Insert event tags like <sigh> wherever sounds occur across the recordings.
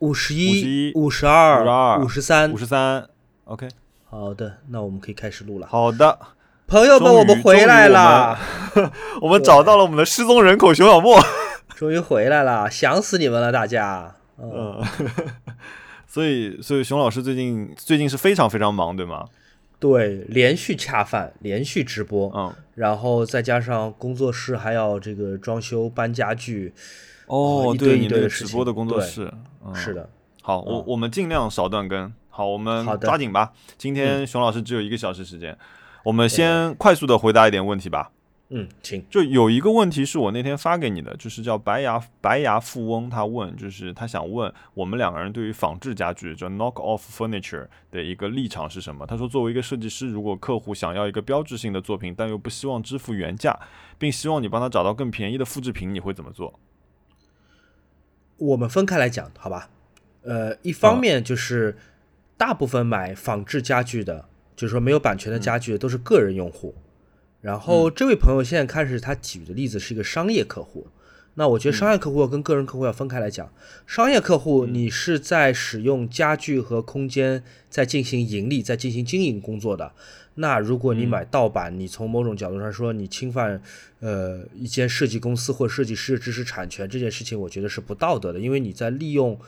五十一、五十二、五十三、五十三。OK，好的，那我们可以开始录了。好的，朋友们，我们回来了，<laughs> 我们找到了我们的失踪人口熊小莫，<laughs> 终于回来了，想死你们了，大家。嗯，<laughs> 所以，所以熊老师最近最近是非常非常忙，对吗？对，连续恰饭，连续直播，嗯，然后再加上工作室还要这个装修搬家具，哦，一堆一堆的直播的工作室，嗯是的。好，我我们尽量少断更。好，我们抓紧吧。今天熊老师只有一个小时时间，我们先快速的回答一点问题吧。嗯，请。就有一个问题是我那天发给你的，就是叫白牙白牙富翁，他问，就是他想问我们两个人对于仿制家具，叫 knock off furniture 的一个立场是什么？他说，作为一个设计师，如果客户想要一个标志性的作品，但又不希望支付原价，并希望你帮他找到更便宜的复制品，你会怎么做？我们分开来讲，好吧？呃，一方面就是大部分买仿制家具的，就是说没有版权的家具，都是个人用户。然后这位朋友现在开始，他举的例子是一个商业客户。那我觉得商业客户跟个人客户要分开来讲。商业客户，你是在使用家具和空间在进行盈利、在进行经营工作的。那如果你买盗版，你从某种角度上说，你侵犯呃一间设计公司或设计师的知识产权这件事情，我觉得是不道德的，因为你在利用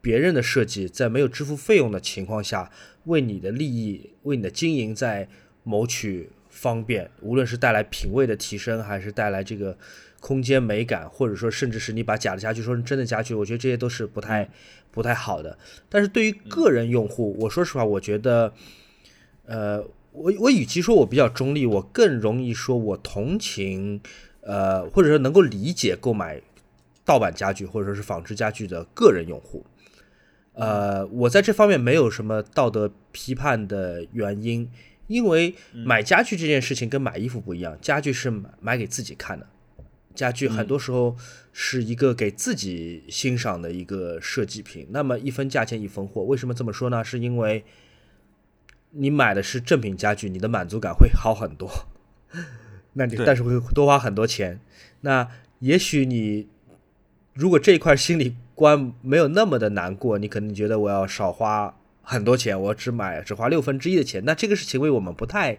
别人的设计，在没有支付费用的情况下，为你的利益、为你的经营在谋取。方便，无论是带来品味的提升，还是带来这个空间美感，或者说甚至是你把假的家具说成真的家具，我觉得这些都是不太不太好的。但是对于个人用户，我说实话，我觉得，呃，我我与其说我比较中立，我更容易说我同情，呃，或者说能够理解购买盗版家具或者说是仿制家具的个人用户。呃，我在这方面没有什么道德批判的原因。因为买家具这件事情跟买衣服不一样，家具是买买给自己看的，家具很多时候是一个给自己欣赏的一个设计品。那么一分价钱一分货，为什么这么说呢？是因为你买的是正品家具，你的满足感会好很多。<laughs> 那你但是会多花很多钱。那也许你如果这一块心理关没有那么的难过，你可能觉得我要少花。很多钱，我只买只花六分之一的钱，那这个是行为我们不太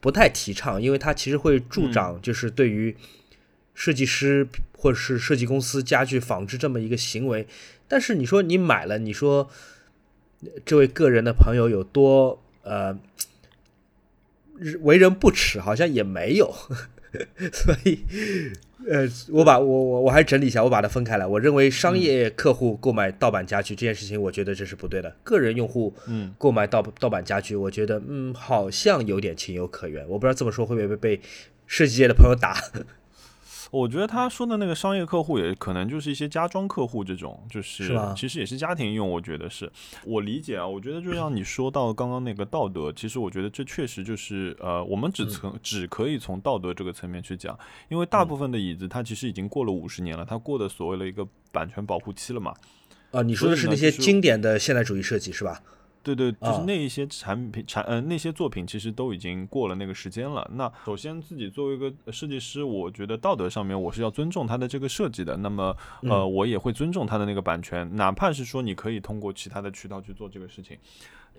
不太提倡，因为它其实会助长就是对于设计师或者是设计公司家具仿制这么一个行为。但是你说你买了，你说这位个人的朋友有多呃为人不耻，好像也没有，<laughs> 所以。呃，我把我我我还整理一下，我把它分开来。我认为商业客户购买盗版家具这件事情，我觉得这是不对的。个人用户嗯购买盗盗版家具，我觉得嗯好像有点情有可原。我不知道这么说会不会被设计界的朋友打。我觉得他说的那个商业客户也可能就是一些家装客户这种，就是其实也是家庭用。我觉得是我理解啊，我觉得就像你说到刚刚那个道德，其实我觉得这确实就是呃，我们只从只可以从道德这个层面去讲，因为大部分的椅子它其实已经过了五十年了，它过的所谓的一个版权保护期了嘛。啊，你说的是那些经典的现代主义设计是吧？对对，就是那一些产品产呃那些作品其实都已经过了那个时间了。那首先自己作为一个设计师，我觉得道德上面我是要尊重他的这个设计的。那么呃我也会尊重他的那个版权，哪怕是说你可以通过其他的渠道去做这个事情，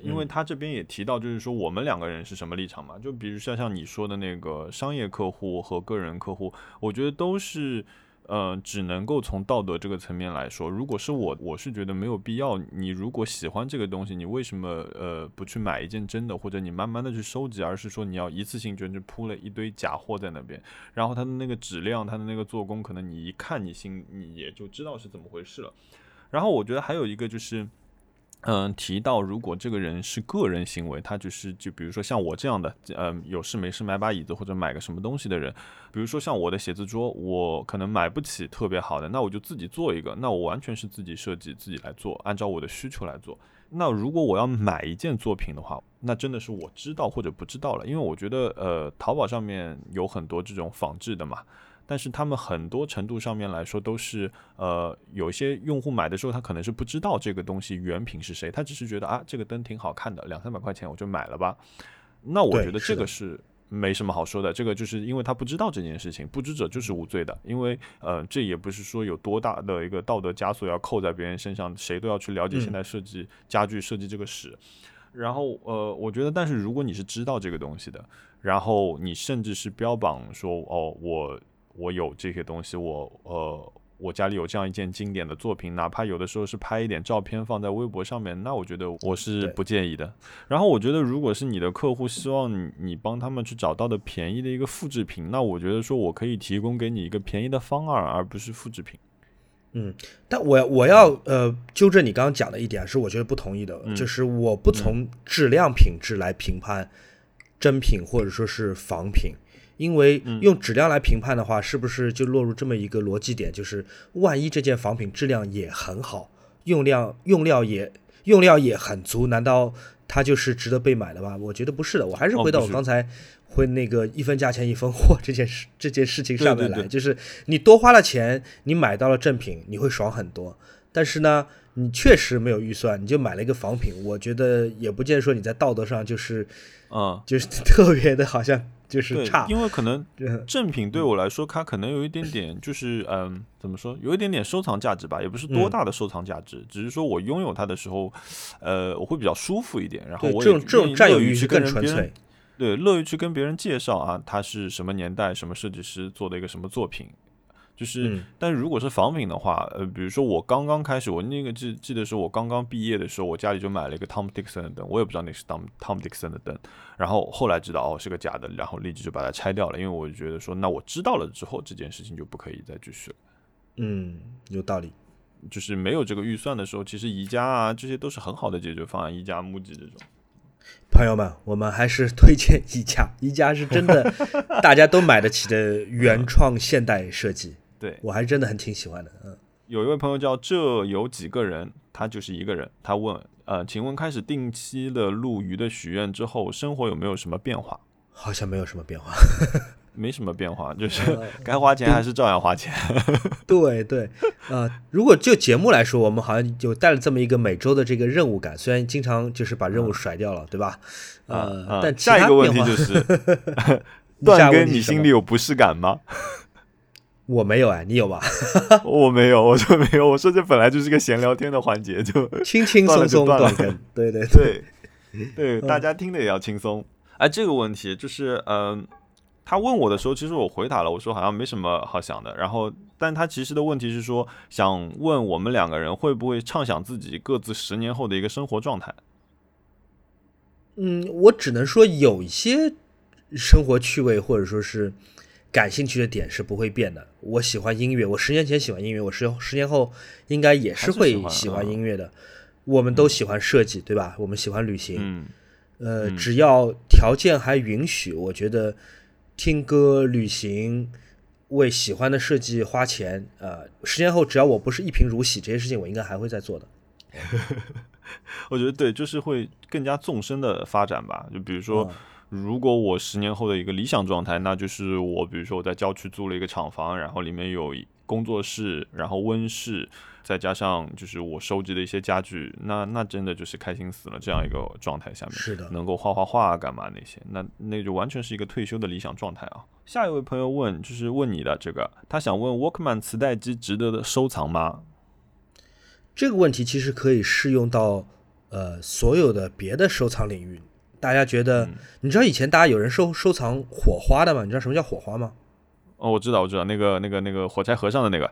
因为他这边也提到就是说我们两个人是什么立场嘛？就比如像像你说的那个商业客户和个人客户，我觉得都是。呃，只能够从道德这个层面来说，如果是我，我是觉得没有必要。你如果喜欢这个东西，你为什么呃不去买一件真的，或者你慢慢的去收集，而是说你要一次性就去铺了一堆假货在那边，然后它的那个质量，它的那个做工，可能你一看你心你也就知道是怎么回事了。然后我觉得还有一个就是。嗯，提到如果这个人是个人行为，他就是就比如说像我这样的，嗯，有事没事买把椅子或者买个什么东西的人，比如说像我的写字桌，我可能买不起特别好的，那我就自己做一个，那我完全是自己设计自己来做，按照我的需求来做。那如果我要买一件作品的话，那真的是我知道或者不知道了，因为我觉得呃，淘宝上面有很多这种仿制的嘛。但是他们很多程度上面来说都是，呃，有一些用户买的时候，他可能是不知道这个东西原品是谁，他只是觉得啊，这个灯挺好看的，两三百块钱我就买了吧。那我觉得这个是没什么好说的，这个就是因为他不知道这件事情，不知者就是无罪的。因为呃，这也不是说有多大的一个道德枷锁要扣在别人身上，谁都要去了解现在设计家具设计这个史。然后呃，我觉得，但是如果你是知道这个东西的，然后你甚至是标榜说哦，我我有这些东西，我呃。我家里有这样一件经典的作品，哪怕有的时候是拍一点照片放在微博上面，那我觉得我是不介意的。然后我觉得，如果是你的客户希望你你帮他们去找到的便宜的一个复制品，那我觉得说我可以提供给你一个便宜的方案，而不是复制品。嗯，但我我要呃纠正你刚刚讲的一点，是我觉得不同意的，就是我不从质量品质来评判真品或者说是仿品。因为用质量来评判的话，是不是就落入这么一个逻辑点？就是万一这件仿品质量也很好，用料用料也用料也很足，难道它就是值得被买的吗？我觉得不是的。我还是回到我刚才会那个一分价钱一分货这件事 <laughs> 这件事情上面来，就是你多花了钱，你买到了正品，你会爽很多。但是呢，你确实没有预算，你就买了一个仿品，我觉得也不见说你在道德上就是，嗯，<laughs> 就是特别的好像。就是差，因为可能正品对我来说，它可能有一点点，就是嗯，怎么说，有一点点收藏价值吧，也不是多大的收藏价值，只是说我拥有它的时候，呃，我会比较舒服一点，然后我这种这种占有欲是更纯粹，对，乐于去跟别人介绍啊，他是什么年代、什么设计师做的一个什么作品。就是，但如果是仿品的话，呃，比如说我刚刚开始，我那个记记得是我刚刚毕业的时候，我家里就买了一个 Tom Dixon 的灯，我也不知道那是 Tom Tom Dixon 的灯，然后后来知道哦是个假的，然后立即就把它拆掉了，因为我就觉得说，那我知道了之后，这件事情就不可以再继续了。嗯，有道理。就是没有这个预算的时候，其实宜家啊这些都是很好的解决方案，宜家、木吉这种。朋友们，我们还是推荐宜家，宜家是真的 <laughs> 大家都买得起的原创现代设计。对我还真的很挺喜欢的，嗯，有一位朋友叫这有几个人，他就是一个人。他问，呃，请问开始定期的录鱼的许愿之后，生活有没有什么变化？好像没有什么变化，<laughs> 没什么变化，<laughs> 就是该花钱还是照样花钱。<laughs> 对对，呃，如果就节目来说，我们好像就带了这么一个每周的这个任务感，虽然经常就是把任务甩掉了，对吧？呃，但下一个问题就是，段哥，你心里有不适感吗？我没有哎，你有吧？<laughs> 我没有，我说没有。我说这本来就是个闲聊天的环节，就轻轻松松断根。对对对对，<laughs> 大家听的也要轻松。哎，这个问题就是，嗯，他问我的时候，其实我回答了，我说好像没什么好想的。然后，但他其实的问题是说，想问我们两个人会不会畅想自己各自十年后的一个生活状态？嗯，我只能说有一些生活趣味，或者说是。感兴趣的点是不会变的。我喜欢音乐，我十年前喜欢音乐，我十十年后应该也是会喜欢音乐的。我们都喜欢设计，对吧？我们喜欢旅行。嗯。呃，只要条件还允许，我觉得听歌、旅行、为喜欢的设计花钱，呃，十年后只要我不是一贫如洗，这些事情我应该还会再做的。<laughs> 我觉得对，就是会更加纵深的发展吧。就比如说。如果我十年后的一个理想状态，那就是我，比如说我在郊区租了一个厂房，然后里面有工作室，然后温室，再加上就是我收集的一些家具，那那真的就是开心死了。这样一个状态下面，是的，能够画画画干嘛那些，那那就完全是一个退休的理想状态啊。下一位朋友问，就是问你的这个，他想问 Walkman 磁带机值得的收藏吗？这个问题其实可以适用到呃所有的别的收藏领域。大家觉得，你知道以前大家有人收收藏火花的吗？你知道什么叫火花吗？哦，我知道，我知道，那个、那个、那个火柴盒上的那个，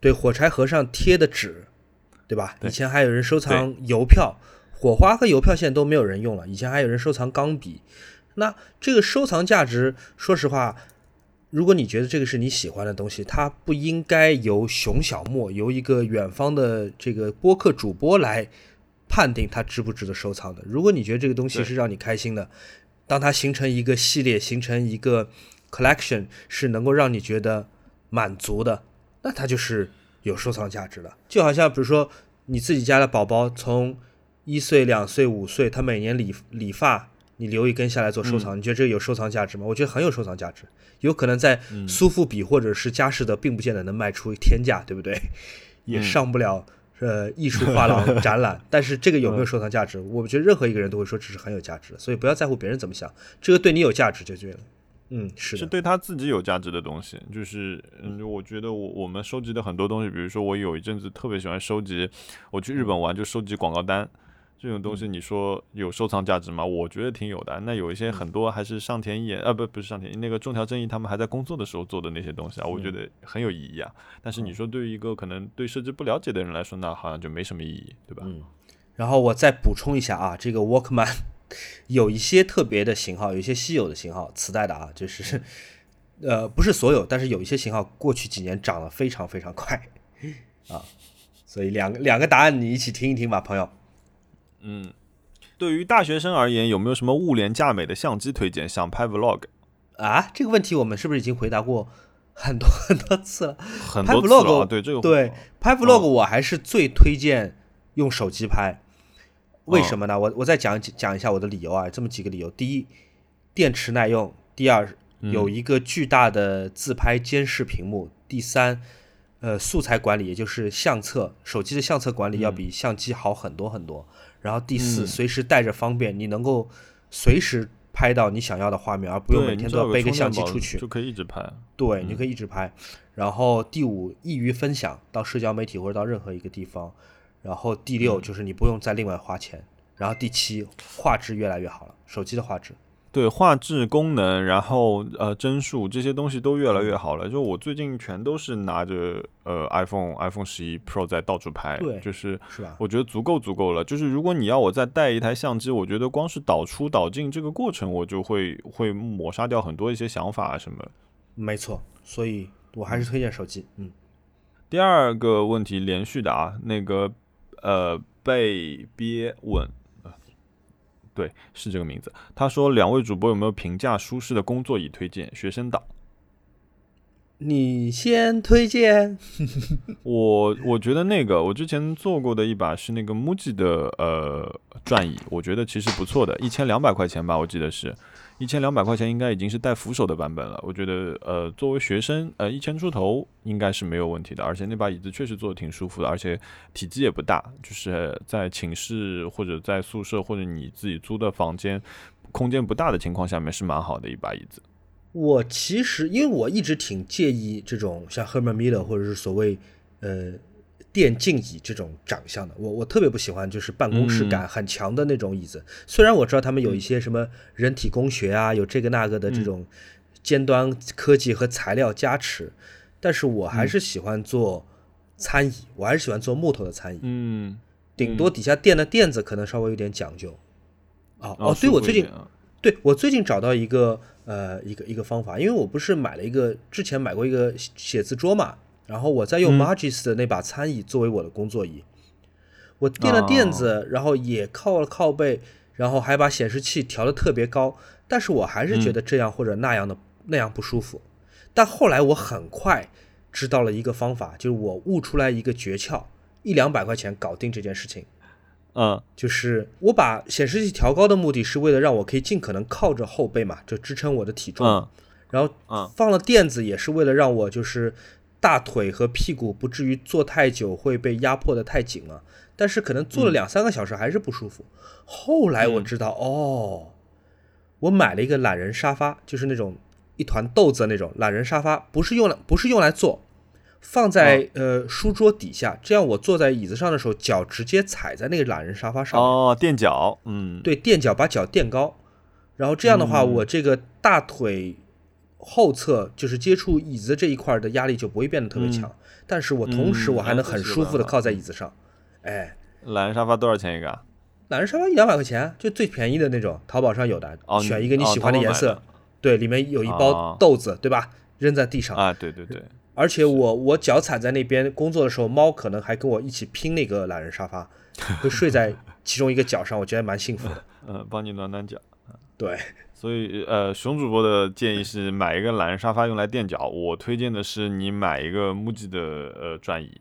对，火柴盒上贴的纸，对吧？以前还有人收藏邮票，火花和邮票现在都没有人用了。以前还有人收藏钢笔，那这个收藏价值，说实话，如果你觉得这个是你喜欢的东西，它不应该由熊小莫，由一个远方的这个播客主播来。判定它值不值得收藏的。如果你觉得这个东西是让你开心的，当它形成一个系列，形成一个 collection，是能够让你觉得满足的，那它就是有收藏价值的。就好像比如说你自己家的宝宝从一岁、两岁、五岁，他每年理理发，你留一根下来做收藏，你觉得这个有收藏价值吗？我觉得很有收藏价值。有可能在苏富比或者是佳士得，并不见得能卖出天价，对不对？也上不了。呃，艺术画廊 <laughs> 展览，但是这个有没有收藏价值？我觉得任何一个人都会说这是很有价值的，所以不要在乎别人怎么想，这个对你有价值就对了。嗯，是是对他自己有价值的东西。就是嗯，我觉得我我们收集的很多东西，比如说我有一阵子特别喜欢收集，我去日本玩就收集广告单。这种东西你说有收藏价值吗？我觉得挺有的。那有一些很多还是上田一眼啊，不不是上田那个中条正义他们还在工作的时候做的那些东西啊，我觉得很有意义啊。但是你说对于一个可能对设计不了解的人来说，那好像就没什么意义，对吧？嗯。然后我再补充一下啊，这个 Walkman <laughs> 有一些特别的型号，有一些稀有的型号，磁带的啊，就是 <laughs> 呃不是所有，但是有一些型号过去几年涨得非常非常快 <laughs> 啊。所以两个两个答案你一起听一听吧，朋友。嗯，对于大学生而言，有没有什么物廉价美的相机推荐？想拍 vlog 啊？这个问题我们是不是已经回答过很多很多次了？很多次了。对这个对拍 vlog，我还是最推荐用手机拍。为什么呢？我我再讲讲一下我的理由啊，这么几个理由：第一，电池耐用；第二，有一个巨大的自拍监视屏幕；第三，呃，素材管理，也就是相册，手机的相册管理要比相机好很多很多。然后第四，随时带着方便，你能够随时拍到你想要的画面，而不用每天都要背个相机出去，就可以一直拍。对，你可以一直拍。然后第五，易于分享到社交媒体或者到任何一个地方。然后第六，就是你不用再另外花钱。然后第七，画质越来越好了，手机的画质。对画质功能，然后呃帧数这些东西都越来越好了。就我最近全都是拿着呃 iPhone iPhone 十一 Pro 在到处拍，对，就是是吧？我觉得足够足够了。就是如果你要我再带一台相机，我觉得光是导出导进这个过程，我就会会抹杀掉很多一些想法啊什么。没错，所以我还是推荐手机。嗯。第二个问题连续的啊，那个呃被憋问。对，是这个名字。他说：“两位主播有没有评价舒适的工作椅推荐？学生党，你先推荐。<laughs> 我我觉得那个我之前做过的一把是那个 MUJI 的呃转椅，我觉得其实不错的，一千两百块钱吧，我记得是。”一千两百块钱应该已经是带扶手的版本了，我觉得呃作为学生呃一千出头应该是没有问题的，而且那把椅子确实坐的挺舒服的，而且体积也不大，就是在寝室或者在宿舍或者你自己租的房间空间不大的情况下面是蛮好的一把椅子。我其实因为我一直挺介意这种像 Herman Miller 或者是所谓呃。电竞椅这种长相的，我我特别不喜欢，就是办公室感很强的那种椅子。虽然我知道他们有一些什么人体工学啊，有这个那个的这种尖端科技和材料加持，但是我还是喜欢做餐椅，我还是喜欢做木头的餐椅。嗯，顶多底下垫的垫子可能稍微有点讲究。哦哦，对我最近，对我最近找到一个呃一个一个方法，因为我不是买了一个之前买过一个写字桌嘛。然后我再用 Magis 的那把餐椅作为我的工作椅，我垫了垫子，然后也靠了靠背，然后还把显示器调的特别高，但是我还是觉得这样或者那样的那样不舒服。但后来我很快知道了一个方法，就是我悟出来一个诀窍，一两百块钱搞定这件事情。嗯，就是我把显示器调高的目的是为了让我可以尽可能靠着后背嘛，就支撑我的体重。嗯，然后放了垫子也是为了让我就是。大腿和屁股不至于坐太久会被压迫的太紧了，但是可能坐了两三个小时还是不舒服。后来我知道，哦，我买了一个懒人沙发，就是那种一团豆子那种懒人沙发，不是用来不是用来坐，放在呃书桌底下，这样我坐在椅子上的时候，脚直接踩在那个懒人沙发上。哦，垫脚，嗯，对，垫脚把脚垫高，然后这样的话，我这个大腿。后侧就是接触椅子这一块的压力就不会变得特别强，但是我同时我还能很舒服的靠在椅子上，哎，懒人沙发多少钱一个？懒人沙发一两百块钱，就最便宜的那种，淘宝上有的，选一个你喜欢的颜色，对，里面有一包豆子，对吧？扔在地上。啊，对对对，而且我我脚踩在那边工作的时候，猫可能还跟我一起拼那个懒人沙发，会睡在其中一个脚上，我觉得蛮幸福的，<laughs> 嗯，帮你暖暖脚，对。所以，呃，熊主播的建议是买一个懒人沙发用来垫脚。我推荐的是你买一个木吉的呃转椅。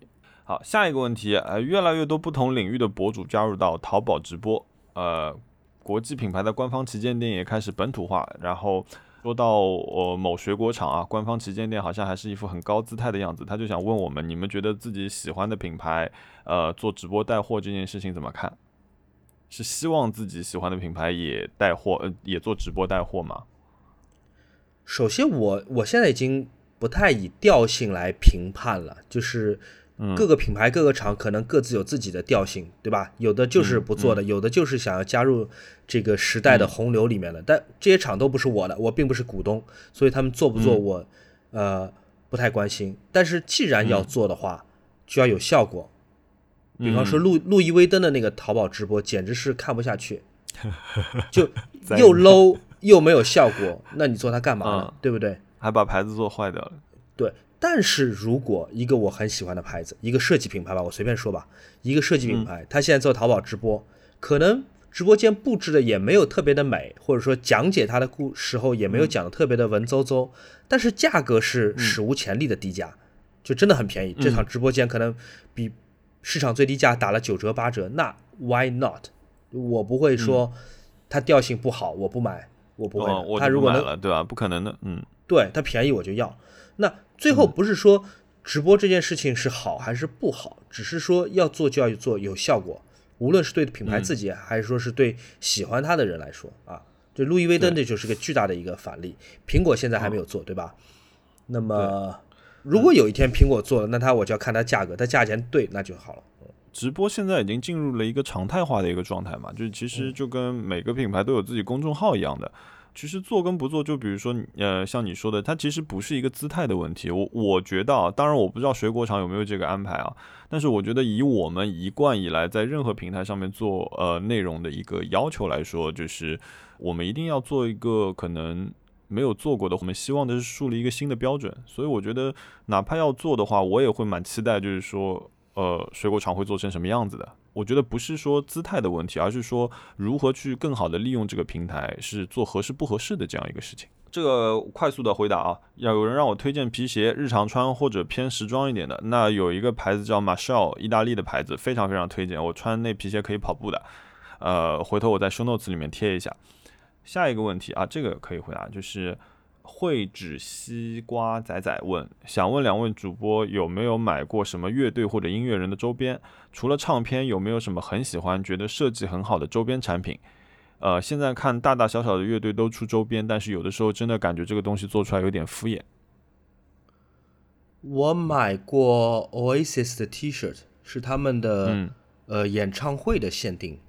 好，下一个问题，呃，越来越多不同领域的博主加入到淘宝直播，呃，国际品牌的官方旗舰店也开始本土化。然后说到呃某水果厂啊，官方旗舰店好像还是一副很高姿态的样子。他就想问我们，你们觉得自己喜欢的品牌，呃，做直播带货这件事情怎么看？是希望自己喜欢的品牌也带货，呃，也做直播带货吗？首先我我现在已经不太以调性来评判了，就是各个品牌各个厂可能各自有自己的调性，对吧？有的就是不做的，有的就是想要加入这个时代的洪流里面的。但这些厂都不是我的，我并不是股东，所以他们做不做我呃不太关心。但是既然要做的话，就要有效果。比方说路路易威登的那个淘宝直播，简直是看不下去，<laughs> 就又 low 又没有效果，那你做它干嘛呢？对不对？还把牌子做坏掉了。对，但是如果一个我很喜欢的牌子，一个设计品牌吧，我随便说吧，一个设计品牌，他现在做淘宝直播，可能直播间布置的也没有特别的美，或者说讲解他的故时候也没有讲的特别的文绉绉，但是价格是史无前例的低价，就真的很便宜。这场直播间可能比。市场最低价打了九折八折，那 why not？我不会说它调性不好，我不买，我不会。他如果能，对吧？不可能的，嗯，对，它便宜我就要。那最后不是说直播这件事情是好还是不好，只是说要做就要做有效果，无论是对品牌自己，还是说是对喜欢它的人来说啊。这路易威登这就是个巨大的一个反例，苹果现在还没有做，对吧？那么。如果有一天苹果做了，那它我就要看它价格，它价钱对那就好了。直播现在已经进入了一个常态化的一个状态嘛，就是其实就跟每个品牌都有自己公众号一样的。其实做跟不做，就比如说呃，像你说的，它其实不是一个姿态的问题。我我觉得啊，当然我不知道水果厂有没有这个安排啊，但是我觉得以我们一贯以来在任何平台上面做呃内容的一个要求来说，就是我们一定要做一个可能。没有做过的，我们希望的是树立一个新的标准，所以我觉得哪怕要做的话，我也会蛮期待，就是说，呃，水果厂会做成什么样子的。我觉得不是说姿态的问题，而是说如何去更好的利用这个平台，是做合适不合适的这样一个事情。这个快速的回答啊，要有人让我推荐皮鞋，日常穿或者偏时装一点的，那有一个牌子叫 Marshall，意大利的牌子，非常非常推荐。我穿那皮鞋可以跑步的，呃，回头我在 show notes 里面贴一下。下一个问题啊，这个可以回答，就是会指西瓜仔仔问，想问两位主播有没有买过什么乐队或者音乐人的周边？除了唱片，有没有什么很喜欢、觉得设计很好的周边产品？呃，现在看大大小小的乐队都出周边，但是有的时候真的感觉这个东西做出来有点敷衍。我买过 Oasis 的 T-shirt，，是他们的呃演唱会的限定。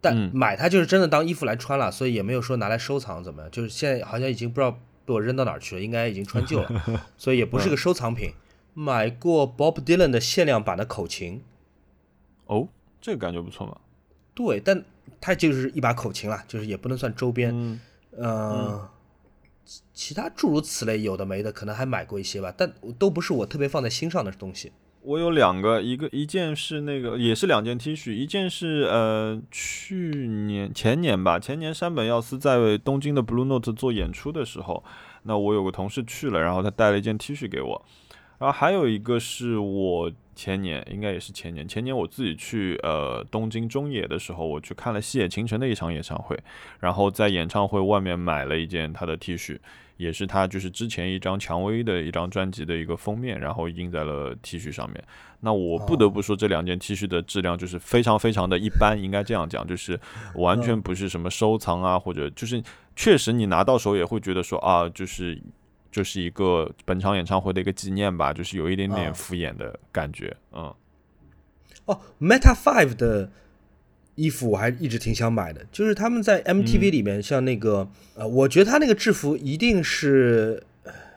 但买它就是真的当衣服来穿了，所以也没有说拿来收藏怎么样。就是现在好像已经不知道被我扔到哪儿去了，应该已经穿旧了，<laughs> 所以也不是个收藏品。买过 Bob Dylan 的限量版的口琴，哦，这个感觉不错嘛。对，但它就是一把口琴了，就是也不能算周边。嗯，其他诸如此类有的没的，可能还买过一些吧，但都不是我特别放在心上的东西。我有两个，一个一件是那个也是两件 T 恤，一件是呃去年前年吧，前年山本耀司在东京的 Blue Note 做演出的时候，那我有个同事去了，然后他带了一件 T 恤给我，然后还有一个是我前年应该也是前年，前年我自己去呃东京中野的时候，我去看了西野晴臣的一场演唱会，然后在演唱会外面买了一件他的 T 恤。也是他就是之前一张蔷薇的一张专辑的一个封面，然后印在了 T 恤上面。那我不得不说，这两件 T 恤的质量就是非常非常的一般，应该这样讲，就是完全不是什么收藏啊，或者就是确实你拿到手也会觉得说啊，就是就是一个本场演唱会的一个纪念吧，就是有一点点敷衍的感觉。嗯，哦，Meta Five 的。衣服我还一直挺想买的，就是他们在 MTV 里面，像那个呃，我觉得他那个制服一定是，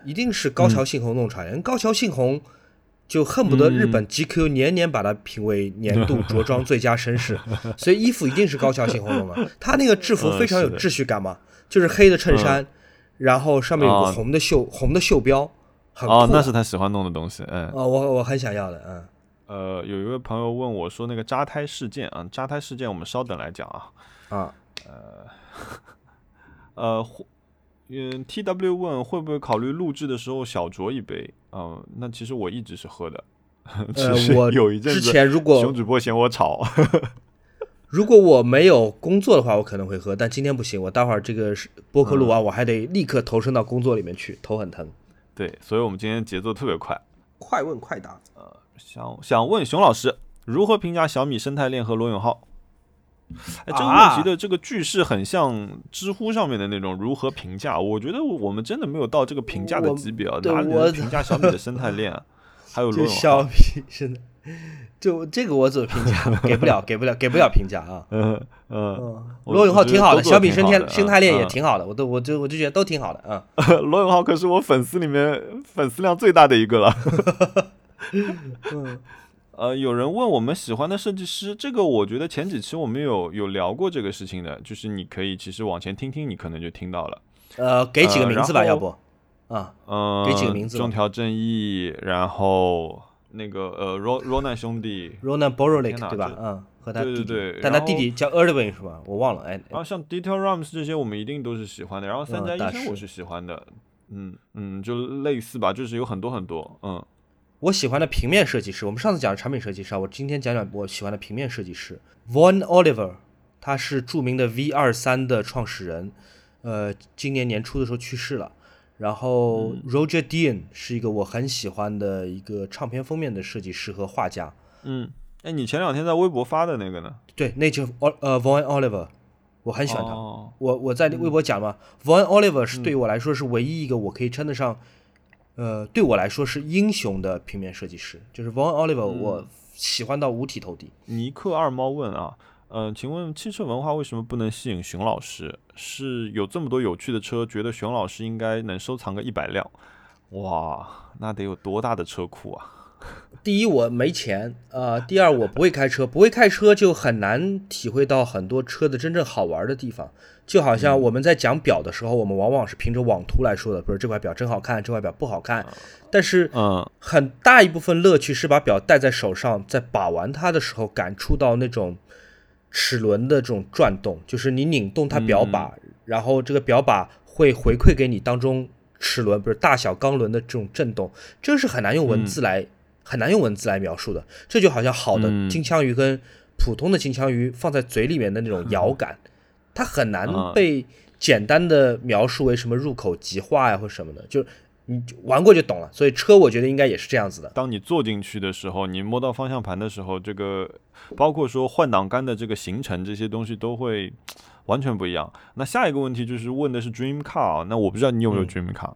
一定是高桥幸宏弄出来的。高桥幸宏就恨不得日本 GQ 年年把他评为年度 <laughs> 着装最佳绅士，所以衣服一定是高桥幸宏弄的。<laughs> 他那个制服非常有秩序感嘛，就是黑的衬衫，然后上面有个红的袖红的袖标，很酷。那是他喜欢弄的东西，嗯。哦，我我很想要的，嗯。呃，有一位朋友问我说：“那个扎胎事件啊，扎胎事件，我们稍等来讲啊。”啊，呃，<laughs> 呃，嗯，T W 问会不会考虑录制的时候小酌一杯？嗯，那其实我一直是喝的。<laughs> 呃，我有一阵子之前如果熊主播嫌我吵，<laughs> 如果我没有工作的话，我可能会喝，但今天不行，我待会儿这个播客录完，我还得立刻投身到工作里面去，头很疼。对，所以我们今天节奏特别快，快问快答。呃。想想问熊老师，如何评价小米生态链和罗永浩？哎，这个问题的这个句式很像知乎上面的那种如何评价。我觉得我们真的没有到这个评价的级别啊，哪里能评价小米的生态链？还有罗永浩小米是的，就这个我怎么评价？给不了，给不了，给不了评价啊。<laughs> 嗯嗯，罗永浩挺好的，小米生态生态链也挺好的，我都我就我就觉得都挺好的啊。<laughs> 罗永浩可是我粉丝里面粉丝量最大的一个了。<laughs> <laughs> 嗯。<laughs> 呃，有人问我们喜欢的设计师，这个我觉得前几期我们有有聊过这个事情的，就是你可以其实往前听听，你可能就听到了。呃，给几个名字吧，要不？啊，嗯，给几个名字。中条正义，然后那个呃罗罗南兄弟，Ronan Borolik 对吧？嗯，和他弟弟，对对对，但他弟弟叫 Erwin 是吧？我忘了，哎。然后像 Detail Rams 这些，我们一定都是喜欢的。然后三宅一生我是喜欢的，嗯嗯，就类似吧，就是有很多很多，嗯。我喜欢的平面设计师，我们上次讲的产品设计师啊，我今天讲讲我喜欢的平面设计师。Von Oliver，他是著名的 V 二三的创始人，呃，今年年初的时候去世了。然后 Roger Dean 是一个我很喜欢的一个唱片封面的设计师和画家。嗯，哎，你前两天在微博发的那个呢？对，那就呃 Von Oliver，我很喜欢他。我我在微博讲嘛，Von Oliver 是对我来说是唯一一个我可以称得上。呃，对我来说是英雄的平面设计师，就是 Von Oliver，我喜欢到五体投地。尼克二猫问啊，嗯，请问汽车文化为什么不能吸引熊老师？是有这么多有趣的车，觉得熊老师应该能收藏个一百辆？哇，那得有多大的车库啊？<laughs> 第一，我没钱，呃，第二，我不会开车，不会开车就很难体会到很多车的真正好玩的地方。就好像我们在讲表的时候，我们往往是凭着网图来说的，比如这块表真好看，这块表不好看。但是，嗯，很大一部分乐趣是把表戴在手上，在把玩它的时候，感触到那种齿轮的这种转动，就是你拧动它表把，然后这个表把会回馈给你当中齿轮，不是大小钢轮的这种震动，这个是很难用文字来很难用文字来描述的。这就好像好的金枪鱼跟普通的金枪鱼放在嘴里面的那种咬感。它很难被简单的描述为什么入口即化呀，或什么的，就你玩过就懂了。所以车我觉得应该也是这样子的。当你坐进去的时候，你摸到方向盘的时候，这个包括说换挡杆的这个行程，这些东西都会 <tsk> 完全不一样。那下一个问题就是问的是 Dream Car，那我不知道你有没有 Dream Car？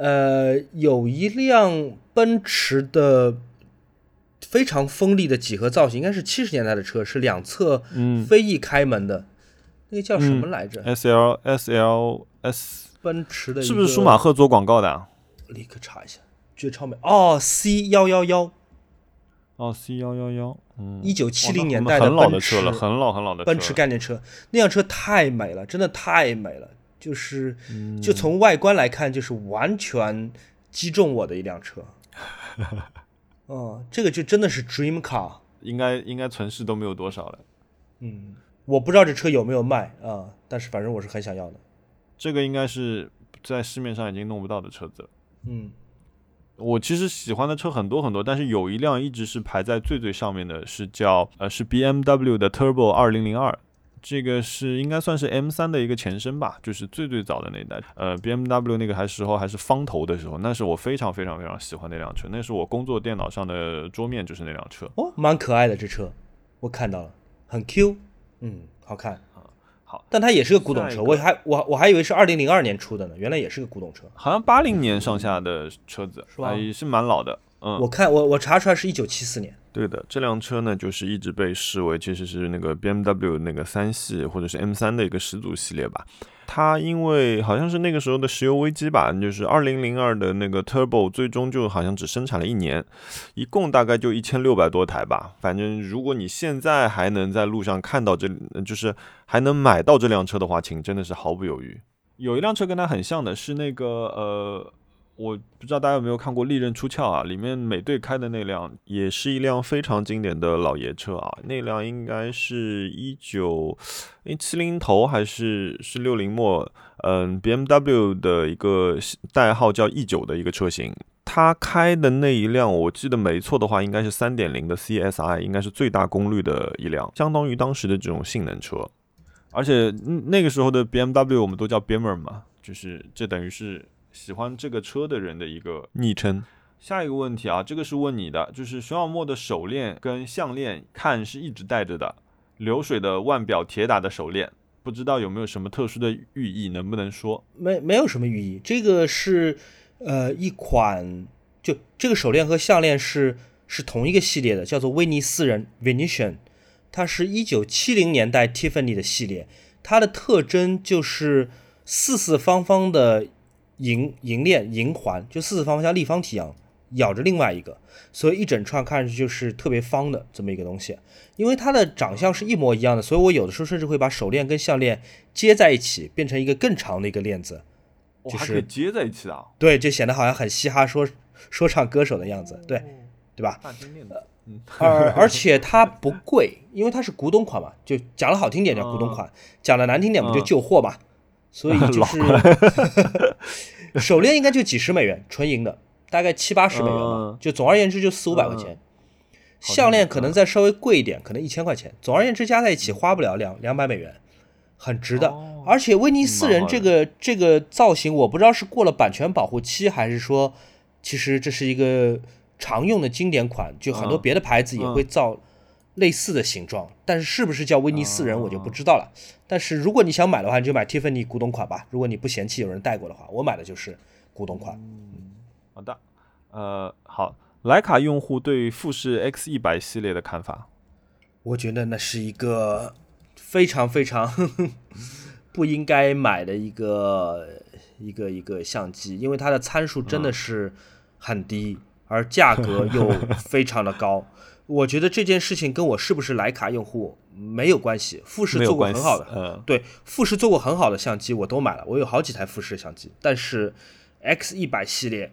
呃，有一辆奔驰的。非常锋利的几何造型，应该是七十年代的车，是两侧飞翼开门的，那个叫什么来着？S L S L S，奔驰的，是不是舒马赫做广告的？立刻查一下，觉得超美。哦，C 幺幺幺，哦，C 幺幺幺，嗯，一九七零年代的很老的车了，很老很老的奔驰概念车，那辆车太美了，真的太美了，就是就从外观来看，就是完全击中我的一辆车。<laughs> 哦，这个就真的是 dream car，应该应该存世都没有多少了。嗯，我不知道这车有没有卖啊，但是反正我是很想要的。这个应该是在市面上已经弄不到的车子了。嗯，我其实喜欢的车很多很多，但是有一辆一直是排在最最上面的，是叫呃是 BMW 的 Turbo 二零零二。这个是应该算是 M 三的一个前身吧，就是最最早的那一代，呃，BMW 那个还时候还是方头的时候，那是我非常非常非常喜欢那辆车，那是我工作电脑上的桌面就是那辆车。哦，蛮可爱的这车，我看到了，很 Q，嗯，好看啊，好，但它也是个古董车，我还我我还以为是二零零二年出的呢，原来也是个古董车，好像八零年上下的车子，是吧？也是蛮老的，嗯，我看我我查出来是一九七四年。对的，这辆车呢，就是一直被视为其实是那个 BMW 那个三系或者是 M 三的一个始祖系列吧。它因为好像是那个时候的石油危机吧，就是二零零二的那个 Turbo 最终就好像只生产了一年，一共大概就一千六百多台吧。反正如果你现在还能在路上看到这，就是还能买到这辆车的话，请真的是毫不犹豫。有一辆车跟它很像的是那个呃。我不知道大家有没有看过《利刃出鞘》啊？里面美队开的那辆也是一辆非常经典的老爷车啊。那辆应该是一九诶七零头还是是六零末？嗯，BMW 的一个代号叫 E 九的一个车型。他开的那一辆，我记得没错的话，应该是三点零的 CSI，应该是最大功率的一辆，相当于当时的这种性能车。而且那个时候的 BMW 我们都叫 BMR 嘛，就是这等于是。喜欢这个车的人的一个昵称。下一个问题啊，这个是问你的，就是熊小莫的手链跟项链看是一直戴着的，流水的腕表铁打的手链，不知道有没有什么特殊的寓意，能不能说？没没有什么寓意，这个是呃一款，就这个手链和项链是是同一个系列的，叫做威尼斯人 （Venetian），它是一九七零年代 Tiffany 的系列，它的特征就是四四方方的银银链银环，就四四方方像立方体一样。咬着另外一个，所以一整串看上去就是特别方的这么一个东西。因为它的长相是一模一样的，所以我有的时候甚至会把手链跟项链接在一起，变成一个更长的一个链子，就是接在一起啊。对，就显得好像很嘻哈说说唱歌手的样子，对对吧？而而且它不贵，因为它是古董款嘛，就讲的好听点叫古董款，讲的难听点不就旧货嘛。所以 <laughs> 就是 <laughs> 手链应该就几十美元，纯银的。大概七八十美元吧，就总而言之就四五百块钱。项链可能再稍微贵一点，可能一千块钱。总而言之加在一起花不了两两百美元，很值的。而且威尼斯人这个这个造型，我不知道是过了版权保护期，还是说其实这是一个常用的经典款，就很多别的牌子也会造类似的形状。但是是不是叫威尼斯人，我就不知道了。但是如果你想买的话，你就买 Tiffany 古董款吧。如果你不嫌弃有人戴过的话，我买的就是古董款。好的，呃，好，徕卡用户对富士 X 一百系列的看法，我觉得那是一个非常非常 <laughs> 不应该买的一个一个一个相机，因为它的参数真的是很低，而价格又非常的高。<laughs> 我觉得这件事情跟我是不是徕卡用户没有关系。富士做过很好的，嗯，对，富士做过很好的相机，我都买了，我有好几台富士相机，但是 X 一百系列。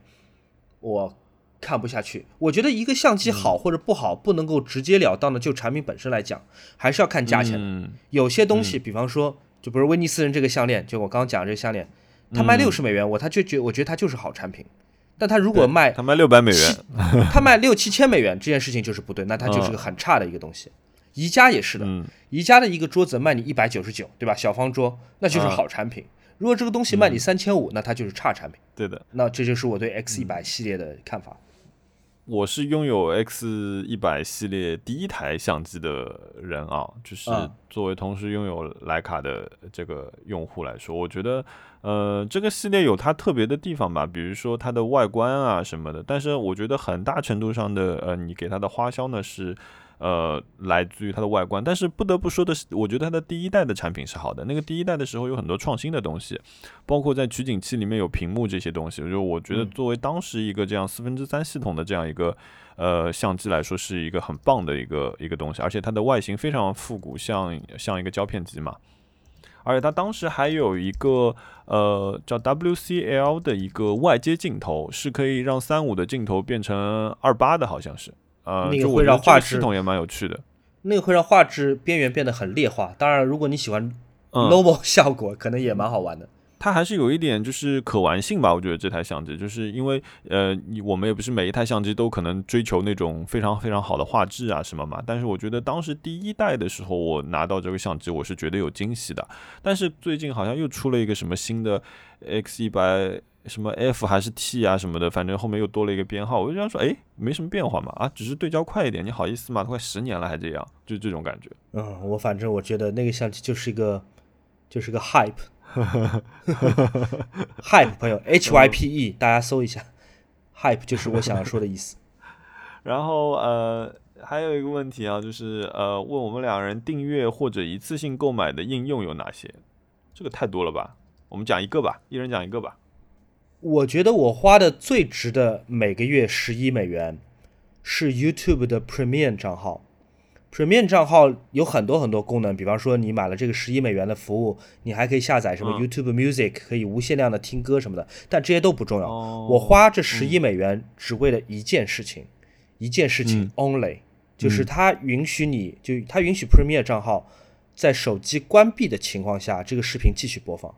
我看不下去，我觉得一个相机好或者不好，不能够直截了当的就产品本身来讲，还是要看价钱的。有些东西，比方说，就比如威尼斯人这个项链，就我刚刚讲这个项链，它卖六十美元，我他就觉我觉得它就是好产品。但他如果卖，他卖六百美元，<laughs> 他卖六七千美元，这件事情就是不对，那它就是个很差的一个东西。宜家也是的，宜家的一个桌子卖你一百九十九，对吧？小方桌，那就是好产品。如果这个东西卖你三千五，那它就是差产品。对的，那这就是我对 X 一百系列的看法。我是拥有 X 一百系列第一台相机的人啊，就是作为同时拥有徕卡的这个用户来说，我觉得呃这个系列有它特别的地方吧，比如说它的外观啊什么的。但是我觉得很大程度上的呃，你给它的花销呢是。呃，来自于它的外观，但是不得不说的是，我觉得它的第一代的产品是好的。那个第一代的时候有很多创新的东西，包括在取景器里面有屏幕这些东西。就我觉得作为当时一个这样四分之三系统的这样一个呃相机来说，是一个很棒的一个一个东西。而且它的外形非常复古，像像一个胶片机嘛。而且它当时还有一个呃叫 WCL 的一个外接镜头，是可以让三五的镜头变成二八的，好像是。呃，那个会让画质系统也蛮有趣的。那个会让画质边缘变得很劣化。当然，如果你喜欢 low <laughs> 效果，可能也蛮好玩的。它还是有一点就是可玩性吧。我觉得这台相机，就是因为呃，我们也不是每一台相机都可能追求那种非常非常好的画质啊什么嘛。但是我觉得当时第一代的时候，我拿到这个相机，我是觉得有惊喜的。但是最近好像又出了一个什么新的 X 一百。什么 F 还是 T 啊什么的，反正后面又多了一个编号，我就想说，哎，没什么变化嘛，啊，只是对焦快一点，你好意思吗？都快十年了还这样，就这种感觉。嗯，我反正我觉得那个相机就是一个，就是个 hype，hype 朋友 H Y P E，大家搜一下，hype 就是我想要说的意思。<laughs> 然后呃，还有一个问题啊，就是呃，问我们两人订阅或者一次性购买的应用有哪些？这个太多了吧？我们讲一个吧，一人讲一个吧。我觉得我花的最值的每个月十一美元，是 YouTube 的 Premium 账号。Premium 账号有很多很多功能，比方说你买了这个十一美元的服务，你还可以下载什么 YouTube Music，可以无限量的听歌什么的。但这些都不重要。我花这十一美元只为了一件事情，一件事情 only，就是它允许你就它允许 Premium 账号在手机关闭的情况下，这个视频继续播放。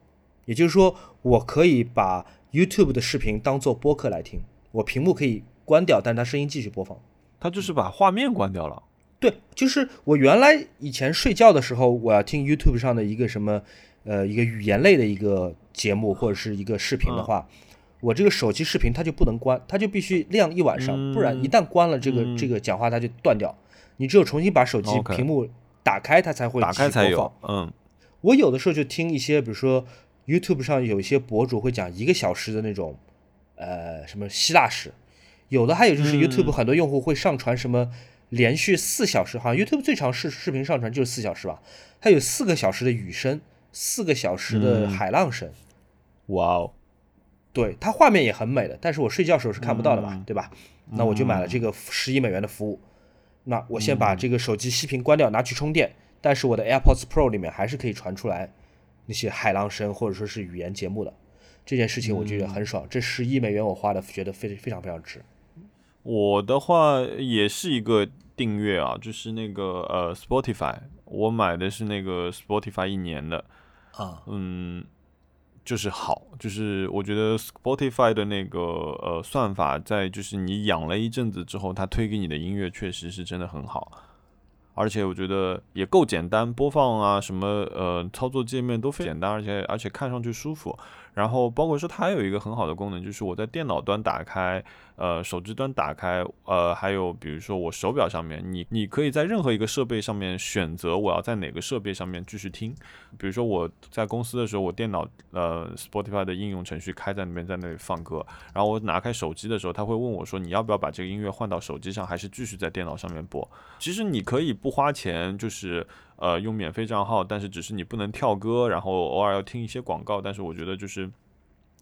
也就是说，我可以把 YouTube 的视频当做播客来听，我屏幕可以关掉，但它声音继续播放。它就是把画面关掉了。对，就是我原来以前睡觉的时候，我要听 YouTube 上的一个什么，呃，一个语言类的一个节目或者是一个视频的话，我这个手机视频它就不能关，它就必须亮一晚上，不然一旦关了这个这个讲话它就断掉。你只有重新把手机屏幕。打开它才会打开才有。有，嗯。我有的时候就听一些，比如说 YouTube 上有一些博主会讲一个小时的那种，呃，什么希腊史，有的还有就是 YouTube 很多用户会上传什么连续四小时，好像 YouTube 最长视视频上传就是四小时吧，它有四个小时的雨声，四个小时的海浪声，哇哦，对，它画面也很美的，但是我睡觉时候是看不到的吧，对吧？那我就买了这个十一美元的服务，那我先把这个手机息屏关掉，拿去充电。但是我的 AirPods Pro 里面还是可以传出来那些海浪声或者说是语言节目的，这件事情我觉得很爽。这十一美元我花的觉得非非常非常值。我的话也是一个订阅啊，就是那个呃 Spotify，我买的是那个 Spotify 一年的啊，嗯，就是好，就是我觉得 Spotify 的那个呃算法在就是你养了一阵子之后，它推给你的音乐确实是真的很好。而且我觉得也够简单，播放啊什么呃操作界面都非常简单，而且而且看上去舒服。然后包括说它有一个很好的功能，就是我在电脑端打开。呃，手机端打开，呃，还有比如说我手表上面，你你可以在任何一个设备上面选择我要在哪个设备上面继续听。比如说我在公司的时候，我电脑呃 Spotify 的应用程序开在那边，在那里放歌。然后我拿开手机的时候，他会问我说你要不要把这个音乐换到手机上，还是继续在电脑上面播？其实你可以不花钱，就是呃用免费账号，但是只是你不能跳歌，然后偶尔要听一些广告。但是我觉得就是。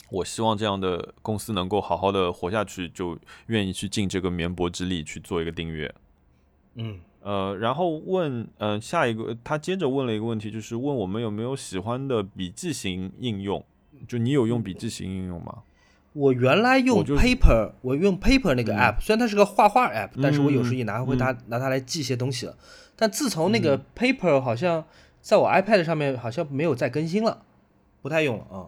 我希望这样的公司能够好好的活下去，就愿意去尽这个绵薄之力去做一个订阅。嗯，呃，然后问，呃，下一个他接着问了一个问题，就是问我们有没有喜欢的笔记型应用？就你有用笔记型应用吗？我原来用 Paper，我用 Paper 那个 App，虽然它是个画画 App，但是我有时候也拿回它拿它来记一些东西了。但自从那个 Paper 好像在我 iPad 上面好像没有再更新了，不太用了啊。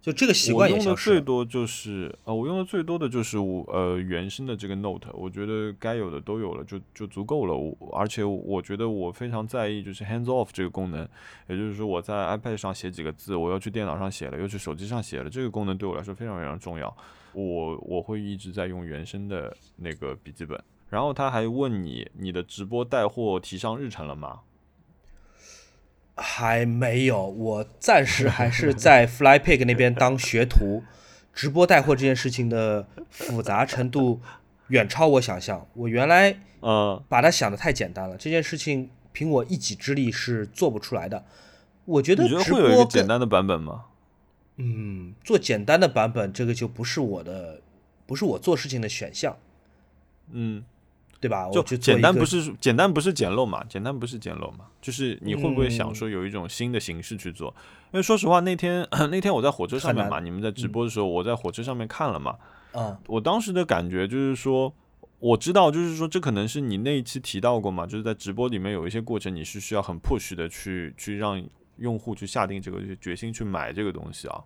就这个习惯我用的最多就是呃，我用的最多的就是我呃原生的这个 Note，我觉得该有的都有了，就就足够了。我而且我觉得我非常在意就是 Hands Off 这个功能，也就是说我在 iPad 上写几个字，我要去电脑上写了，又去手机上写了，这个功能对我来说非常非常重要。我我会一直在用原生的那个笔记本。然后他还问你，你的直播带货提上日程了吗？还没有，我暂时还是在 FlyPig 那边当学徒。直播带货这件事情的复杂程度远超我想象。我原来呃把它想的太简单了，这件事情凭我一己之力是做不出来的。我觉得会有一个简单的版本吗？嗯，做简单的版本，这个就不是我的，不是我做事情的选项。嗯。对吧？就简单不是简单不是简陋嘛？简单不是简陋嘛？就是你会不会想说有一种新的形式去做？因为说实话，那天 <clears throat> 那天我在火车上面嘛，你们在直播的时候，我在火车上面看了嘛。嗯，我当时的感觉就是说，我知道，就是说，这可能是你那一期提到过嘛，就是在直播里面有一些过程，你是需要很 push 的去去让用户去下定这个决心去买这个东西啊。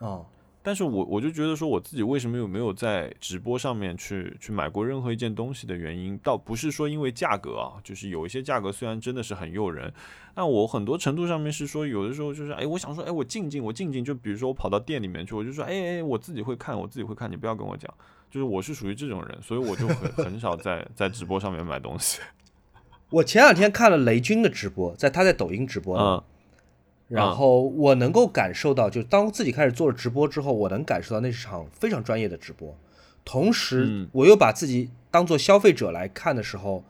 嗯。但是我我就觉得说，我自己为什么有没有在直播上面去去买过任何一件东西的原因，倒不是说因为价格啊，就是有一些价格虽然真的是很诱人，但我很多程度上面是说，有的时候就是，哎，我想说，哎，我静静，我静静，就比如说我跑到店里面去，我就说，哎哎，我自己会看，我自己会看，你不要跟我讲，就是我是属于这种人，所以我就很很少在在直播上面买东西。<laughs> 我前两天看了雷军的直播，在他在抖音直播嗯。然后我能够感受到，就当自己开始做了直播之后，我能感受到那是场非常专业的直播。同时，我又把自己当做消费者来看的时候，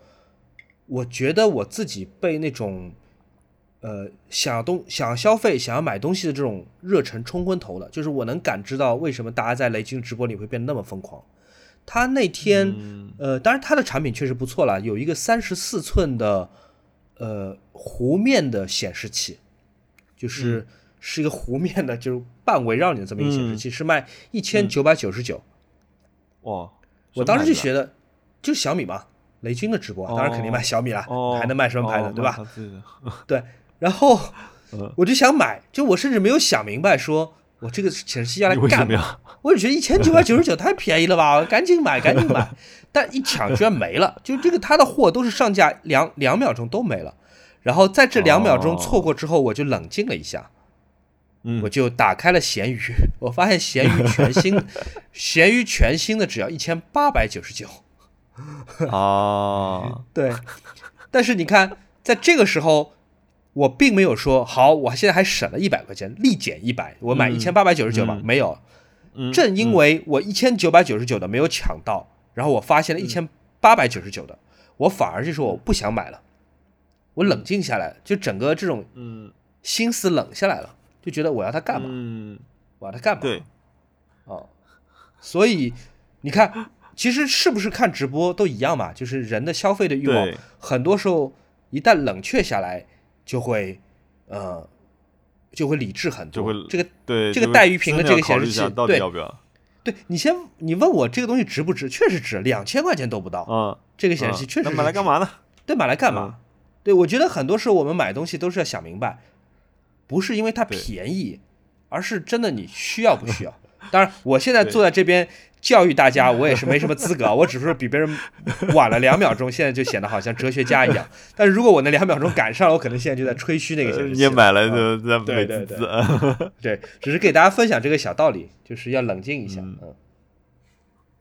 我觉得我自己被那种呃想要东想要消费、想要买东西的这种热忱冲昏头了。就是我能感知到为什么大家在雷军直播里会变得那么疯狂。他那天呃，当然他的产品确实不错了，有一个三十四寸的呃弧面的显示器。就是是一个弧面的，就是半围绕你的这么一个显示器，是卖一千九百九十九。哇！我当时就觉得，就小米嘛，雷军的直播，当然肯定卖小米了，还能卖什么牌子，对吧？对。然后我就想买，就我甚至没有想明白，说我这个显示器要来干嘛？我就觉得一千九百九十九太便宜了吧，<laughs> 赶紧买，赶紧买。但一抢居然没了，就这个他的货都是上架两两秒钟都没了。然后在这两秒钟错过之后，我就冷静了一下，我就打开了闲鱼，<laughs> 我发现闲鱼全新，<laughs> 闲鱼全新的只要一千八百九十九。啊，<laughs> 对，但是你看，在这个时候，我并没有说好，我现在还省了一百块钱，立减一百，我买一千八百九十九吧，没有。正因为我一千九百九十九的没有抢到，然后我发现了一千八百九十九的，我反而就说我不想买了。我冷静下来，就整个这种嗯心思冷下来了，就觉得我要它干嘛？嗯，我要它干嘛？对，哦，所以你看，其实是不是看直播都一样嘛？就是人的消费的欲望，很多时候一旦冷却下来，就会呃。就会理智很多，这个对这个带鱼屏的这个显示器，对，要不要？对你先，你问我这个东西值不值？确实值，两千块钱都不到。嗯，这个显示器确实。买来干嘛呢？对，买来干嘛？对，我觉得很多时候我们买东西都是要想明白，不是因为它便宜，而是真的你需要不需要。当然，我现在坐在这边。教育大家，我也是没什么资格，我只是比别人晚了两秒钟，现在就显得好像哲学家一样。但是如果我那两秒钟赶上了，我可能现在就在吹嘘那个显示器。也买了就在对对对，<laughs> 对，只是给大家分享这个小道理，就是要冷静一下。嗯，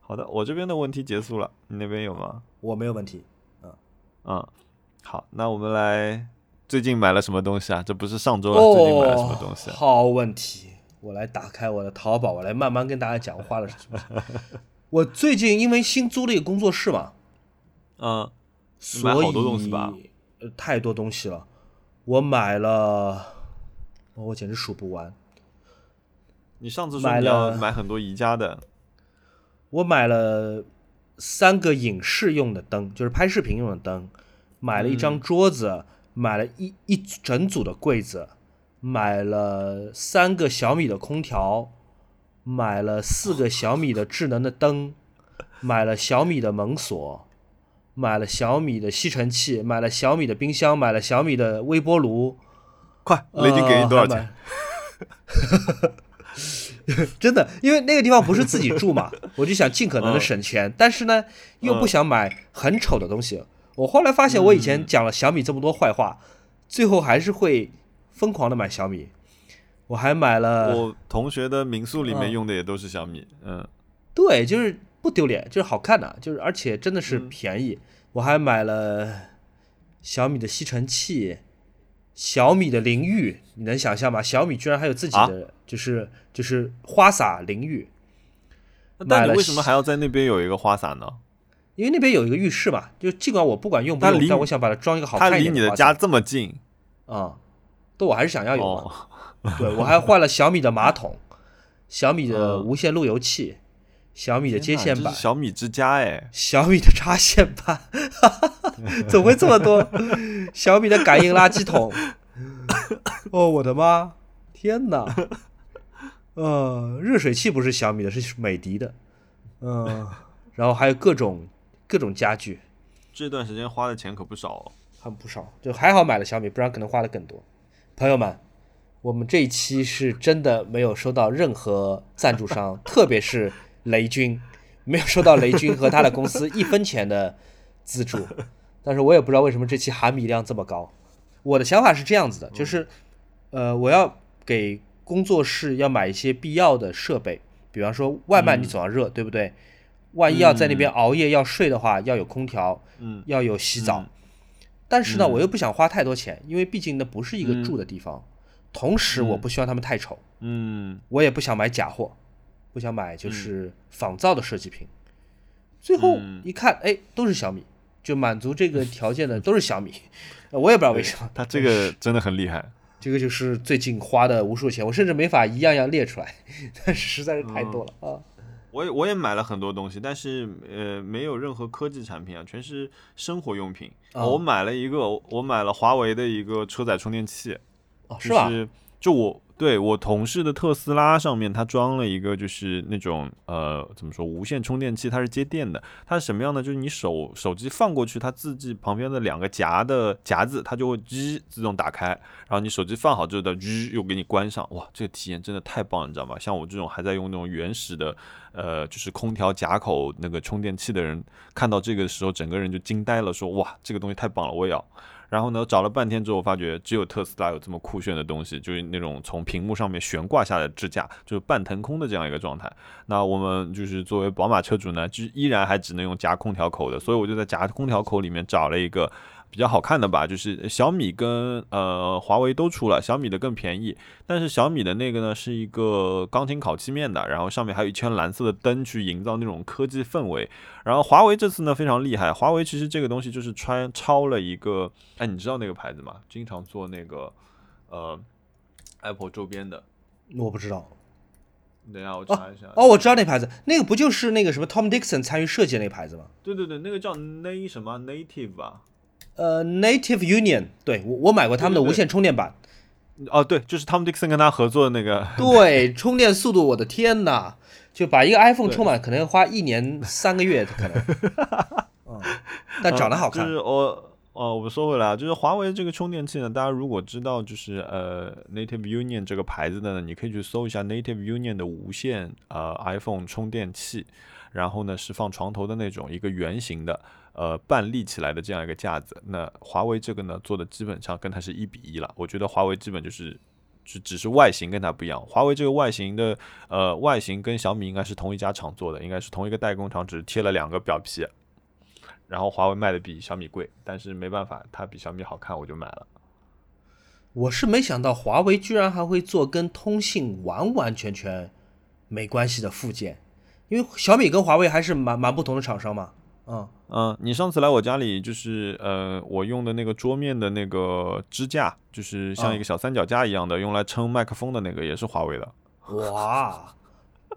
好的，我这边的问题结束了，你那边有吗？我没有问题。嗯嗯，好，那我们来最近买了什么东西啊？这不是上周了，最近买了什么东西？好问题。我来打开我的淘宝，我来慢慢跟大家讲花了什么。<laughs> 我最近因为新租了一个工作室嘛，嗯，所以好多东西吧，呃，太多东西了。我买了，我简直数不完。你上次说你要买很多宜家的，我买了三个影视用的灯，就是拍视频用的灯，买了一张桌子，买了一一整组的柜子。买了三个小米的空调，买了四个小米的智能的灯，买了小米的门锁，买了小米的吸尘器，买了小米的冰箱，买了小米的微波炉。快，雷军给你多少钱？<laughs> 真的，因为那个地方不是自己住嘛，我就想尽可能的省钱，但是呢，又不想买很丑的东西。我后来发现，我以前讲了小米这么多坏话，最后还是会。疯狂的买小米，我还买了。我同学的民宿里面用的也都是小米，嗯，对，就是不丢脸，就是好看的，就是而且真的是便宜。我还买了小米的吸尘器，小米的淋浴，你能想象吗？小米居然还有自己的，就是就是花洒淋浴。那你为什么还要在那边有一个花洒呢？因为那边有一个浴室嘛，就尽管我不管用不用，但我想把它装一个好看一点。它离你的家这么近啊。都我还是想要有嘛，对我还换了小米的马桶，小米的无线路由器，小米的接线板，小米之家哎，小米的插线板，<laughs> 怎么会这么多？小米的感应垃圾桶，<laughs> 哦我的妈，天哪！呃，热水器不是小米的，是美的的，嗯，然后还有各种各种家具，这段时间花的钱可不少，哦很不少，就还好买了小米，不然可能花的更多。朋友们，我们这一期是真的没有收到任何赞助商，<laughs> 特别是雷军，没有收到雷军和他的公司 <laughs> 一分钱的资助。但是我也不知道为什么这期含米量这么高。我的想法是这样子的，就是，呃，我要给工作室要买一些必要的设备，比方说外卖你总要热，对不对？万一要在那边熬夜要睡的话，要有空调，嗯，要有洗澡。但是呢，我又不想花太多钱，因为毕竟那不是一个住的地方。同时，我不希望他们太丑。嗯，我也不想买假货，不想买就是仿造的设计品。最后一看，哎，都是小米，就满足这个 <laughs> 条件的都是小米。我也不知道为什么。他这个 <laughs> 真的很厉害。这个就是最近花的无数钱，我甚至没法一样样列出来，但是实在是太多了啊。我也我也买了很多东西，但是呃没有任何科技产品啊，全是生活用品。我买了一个，我买了华为的一个车载充电器，哦，是吧？就我对我同事的特斯拉上面，它装了一个就是那种呃怎么说无线充电器，它是接电的。它是什么样的？就是你手手机放过去，它自己旁边的两个夹的夹子，它就会吱自动打开。然后你手机放好之后的吱又给你关上。哇，这个体验真的太棒了，你知道吗？像我这种还在用那种原始的。呃，就是空调夹口那个充电器的人看到这个时候，整个人就惊呆了，说哇，这个东西太棒了，我也要。然后呢，找了半天之后，发觉只有特斯拉有这么酷炫的东西，就是那种从屏幕上面悬挂下来的支架，就是半腾空的这样一个状态。那我们就是作为宝马车主呢，就依然还只能用夹空调口的，所以我就在夹空调口里面找了一个比较好看的吧，就是小米跟呃华为都出了，小米的更便宜，但是小米的那个呢是一个钢琴烤漆面的，然后上面还有一圈蓝色的灯去营造那种科技氛围。然后华为这次呢非常厉害，华为其实这个东西就是穿抄了一个，哎，你知道那个牌子吗？经常做那个呃 Apple 周边的，我不知道。等一下，我查一下。哦，我知道那牌子，那个不就是那个什么 Tom Dixon 参与设计的那个牌子吗？对对对，那个叫 Na 什么 Native 吧。呃，Native Union，对我我买过他们的无线充电板。哦，对，就是 Tom Dixon 跟他合作的那个。<laughs> 对，充电速度，我的天呐！就把一个 iPhone 充满，可能要花一年三个月，可能。<laughs> 嗯，但长得好看。就是我，哦，我们说回来啊，就是华为这个充电器呢，大家如果知道就是呃 Native Union 这个牌子的呢，你可以去搜一下 Native Union 的无线呃 iPhone 充电器，然后呢是放床头的那种一个圆形的。呃，半立起来的这样一个架子，那华为这个呢做的基本上跟它是一比一了。我觉得华为基本就是只只是外形跟它不一样。华为这个外形的呃外形跟小米应该是同一家厂做的，应该是同一个代工厂，只是贴了两个表皮。然后华为卖的比小米贵，但是没办法，它比小米好看，我就买了。我是没想到华为居然还会做跟通信完完全全没关系的附件，因为小米跟华为还是蛮蛮不同的厂商嘛。嗯嗯，你上次来我家里，就是呃，我用的那个桌面的那个支架，就是像一个小三脚架一样的，用来撑麦克风的那个，也是华为的。哇，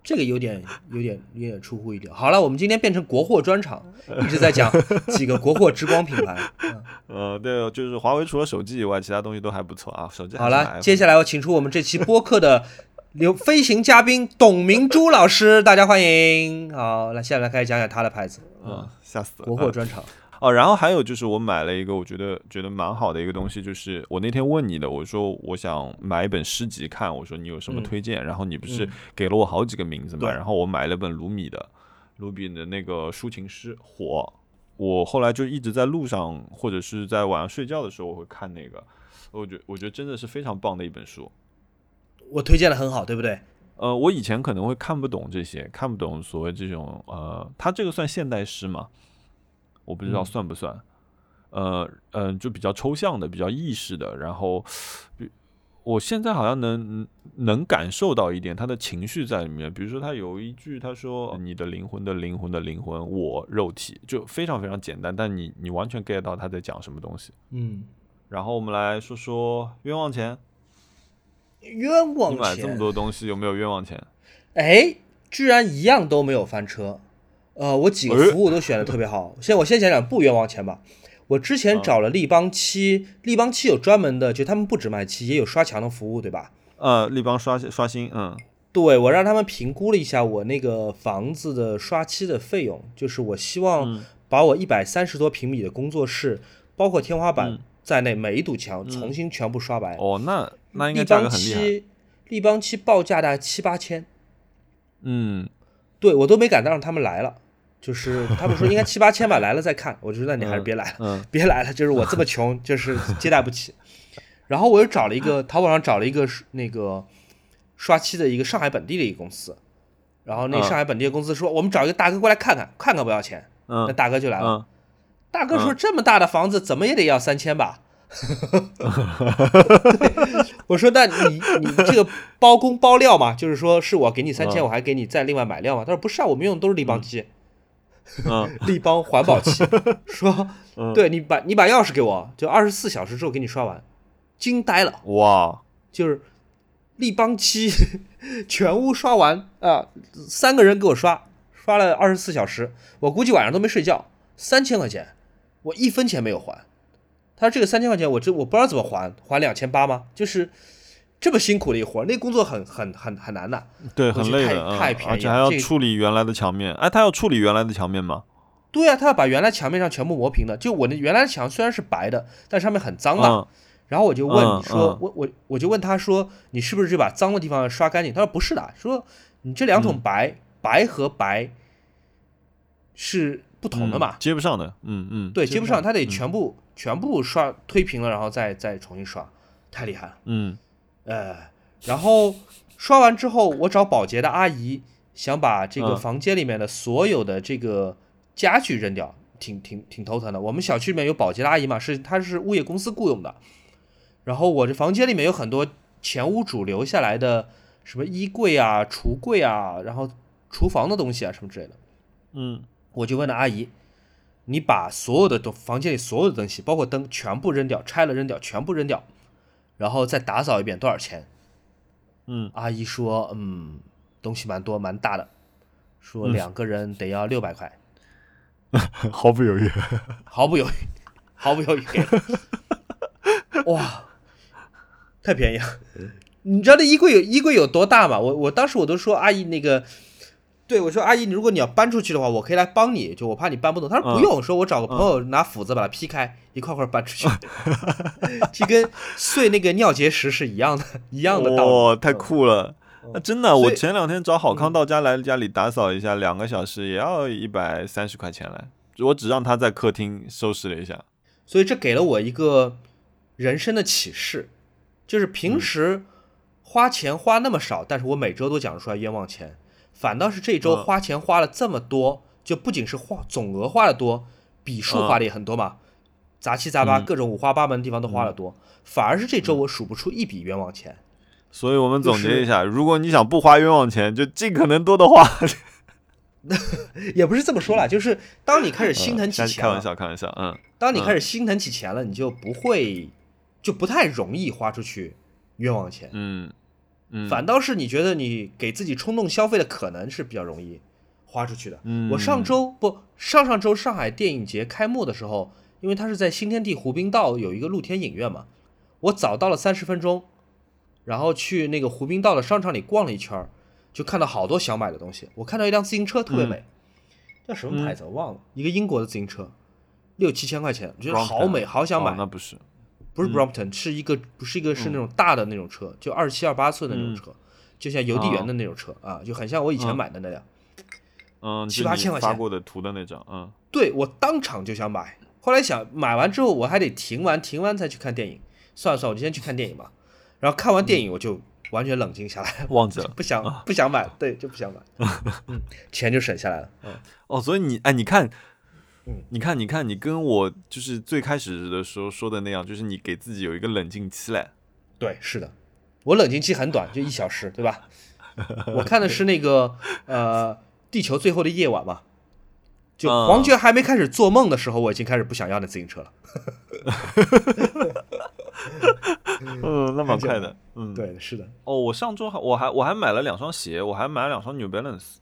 这个有点有点有点出乎意料。好了，我们今天变成国货专场，一直在讲几个国货之光品牌。<laughs> 呃，对，就是华为除了手机以外，其他东西都还不错啊。手机好了，接下来我请出我们这期播客的。有飞行嘉宾董明珠老师，大家欢迎。好，那现在开始讲讲他的牌子。嗯，吓死了，国货专场。哦，然后还有就是我买了一个我觉得觉得蛮好的一个东西，就是我那天问你的，我说我想买一本诗集看，我说你有什么推荐？然后你不是给了我好几个名字嘛？然后我买了本卢米的，卢比的那个抒情诗《火》，我后来就一直在路上或者是在晚上睡觉的时候我会看那个，我觉我觉得真的是非常棒的一本书。我推荐的很好，对不对？呃，我以前可能会看不懂这些，看不懂所谓这种呃，他这个算现代诗吗？我不知道算不算。呃呃，就比较抽象的，比较意识的。然后，我现在好像能能感受到一点他的情绪在里面。比如说，他有一句，他说：“你的灵魂的灵魂的灵魂，我肉体。”就非常非常简单，但你你完全 get 到他在讲什么东西。嗯。然后我们来说说冤枉钱。冤枉钱！你买这么多东西有没有冤枉钱？哎，居然一样都没有翻车。呃，我几个服务都选的特别好。先我先讲讲不冤枉钱吧。我之前找了立邦漆，立邦漆有专门的，就他们不止卖漆，也有刷墙的服务，对吧？呃，立邦刷刷新，嗯，对我让他们评估了一下我那个房子的刷漆的费用，就是我希望把我一百三十多平米的工作室，包括天花板在内每一堵墙重新全部刷白。哦，那。那应该价格很厉害。立邦漆报价大概七八千，嗯，对我都没敢让他们来了，就是他们说应该七八千吧，来了再看。我就说那你还是别来了，别来了，就是我这么穷，就是接待不起。<laughs> 然后我又找了一个淘宝上找了一个那个刷漆的一个上海本地的一个公司，然后那上海本地的公司说我们找一个大哥过来看看，看看不要钱。那大哥就来了，大哥说这么大的房子怎么也得要三千吧。<laughs> 我说：“那你你这个包工包料嘛，就是说是我给你三千，我还给你再另外买料嘛？”他说：“不是啊，我们用的都是立邦漆，<laughs> 立邦环保漆。<laughs> 说，对你把你把钥匙给我，就二十四小时之后给你刷完。”惊呆了！哇，就是立邦漆全屋刷完啊，三个人给我刷，刷了二十四小时，我估计晚上都没睡觉。三千块钱，我一分钱没有还。他说：“这个三千块钱，我这我不知道怎么还，还两千八吗？就是这么辛苦的一活儿，那工作很很很很难的，对，很累的，太便宜，而且还要处理原来的墙面。哎，他要处理原来的墙面吗？对啊，他要把原来墙面上全部磨平的。就我那原来的墙虽然是白的，但上面很脏嘛。然后我就问你说，我我我就问他说，你是不是就把脏的地方刷干净？他说不是的，说你这两桶白白和白是不同的嘛，接不上的。嗯嗯，对，接不上，他得全部。”全部刷推平了，然后再再重新刷，太厉害了。嗯，呃，然后刷完之后，我找保洁的阿姨，想把这个房间里面的所有的这个家具扔掉。挺挺挺头疼的。我们小区里面有保洁的阿姨嘛，是她是物业公司雇佣的，然后我这房间里面有很多前屋主留下来的什么衣柜啊、橱柜啊，然后厨房的东西啊什么之类的，嗯我就问了阿姨，你把所有的东房间里所有的东西，包括灯全部扔掉，拆了扔掉，全部扔掉，然后再打扫一遍，多少钱？嗯，阿姨说，嗯，东西蛮多蛮大的，说嗯两个人得要六百块。<laughs> 毫不犹豫。毫不犹豫，毫不犹豫给了。哇，太便宜了！<laughs> 你知道那衣柜有衣柜有多大吗？我我当时我都说阿姨那个，对我说阿姨，你如果你要搬出去的话，我可以来帮你，就我怕你搬不动。他说不用，说我找个朋友拿斧子把它劈开，一块块搬出去，<laughs> 这跟碎那个尿结石是一样的，一样的道理。哇，太酷了！那真的，我前两天找郝康到家来家里打扫一下，两个小时也要一百三十块钱来。我只让他在客厅收拾了一下。所以这给了我一个人生的启示，就是平时花钱花那么少，但是我每周都讲出来冤枉钱，反倒是这周嗯。花钱花了这么多，就不仅是花总额花的多，笔数花的也很多嘛，杂七杂八嗯。各种五花八门的地方都花的多，反而是这周我数不出一笔冤枉钱。所以我们总结一下，如果你想不花冤枉钱，就尽可能多的花。<laughs> 也不是这么说啦，就是当你开始心疼起钱开玩笑，开玩笑，嗯。当你开始心疼起钱了，你就不会，就不太容易花出去冤枉钱。嗯嗯，反倒是你觉得你给自己冲动消费的可能是比较容易花出去的。嗯。我上周不上上周上海电影节开幕的时候，因为它是在新天地湖滨道有一个露天影院嘛，我早到了三十分钟，然后去那个湖滨道的商场里逛了一圈，就看到好多想买的东西。我看到一辆自行车特别美，叫什么牌子？我忘了，一个英国的自行车，六七千块钱，我觉得好美，好想买。哦那不是，不是 Brompton，、是一个不是一个是那种大的那种车，就二七二八寸的那种车，就像邮递员的那种车、啊，就很像我以前买的那辆。嗯，七八千块钱发过的图的那张，嗯对我当场就想买，后来想买完之后我还得停完，停完才去看电影。算了算了，我就先去看电影吧。然后看完电影我就完全冷静下来，忘记了。不想不想买，对，就不想买，嗯，钱就省下来了。嗯，<laughs> 哦，所以你哎，你看嗯，你看，你看，你跟我就是最开始的时候说的那样，就是你给自己有一个冷静期嘞。对，是的，我冷静期很短，就一小时，对吧？我看的是那个呃《地球最后的夜晚》嘛，就嗯黄觉还没开始做梦的时候，我已经开始不想要那自行车了。<laughs> <laughs> 嗯，那蛮快的。嗯，。对，是的，哦，我上周还我还我还买了两双鞋，我还买了两双 New Balance，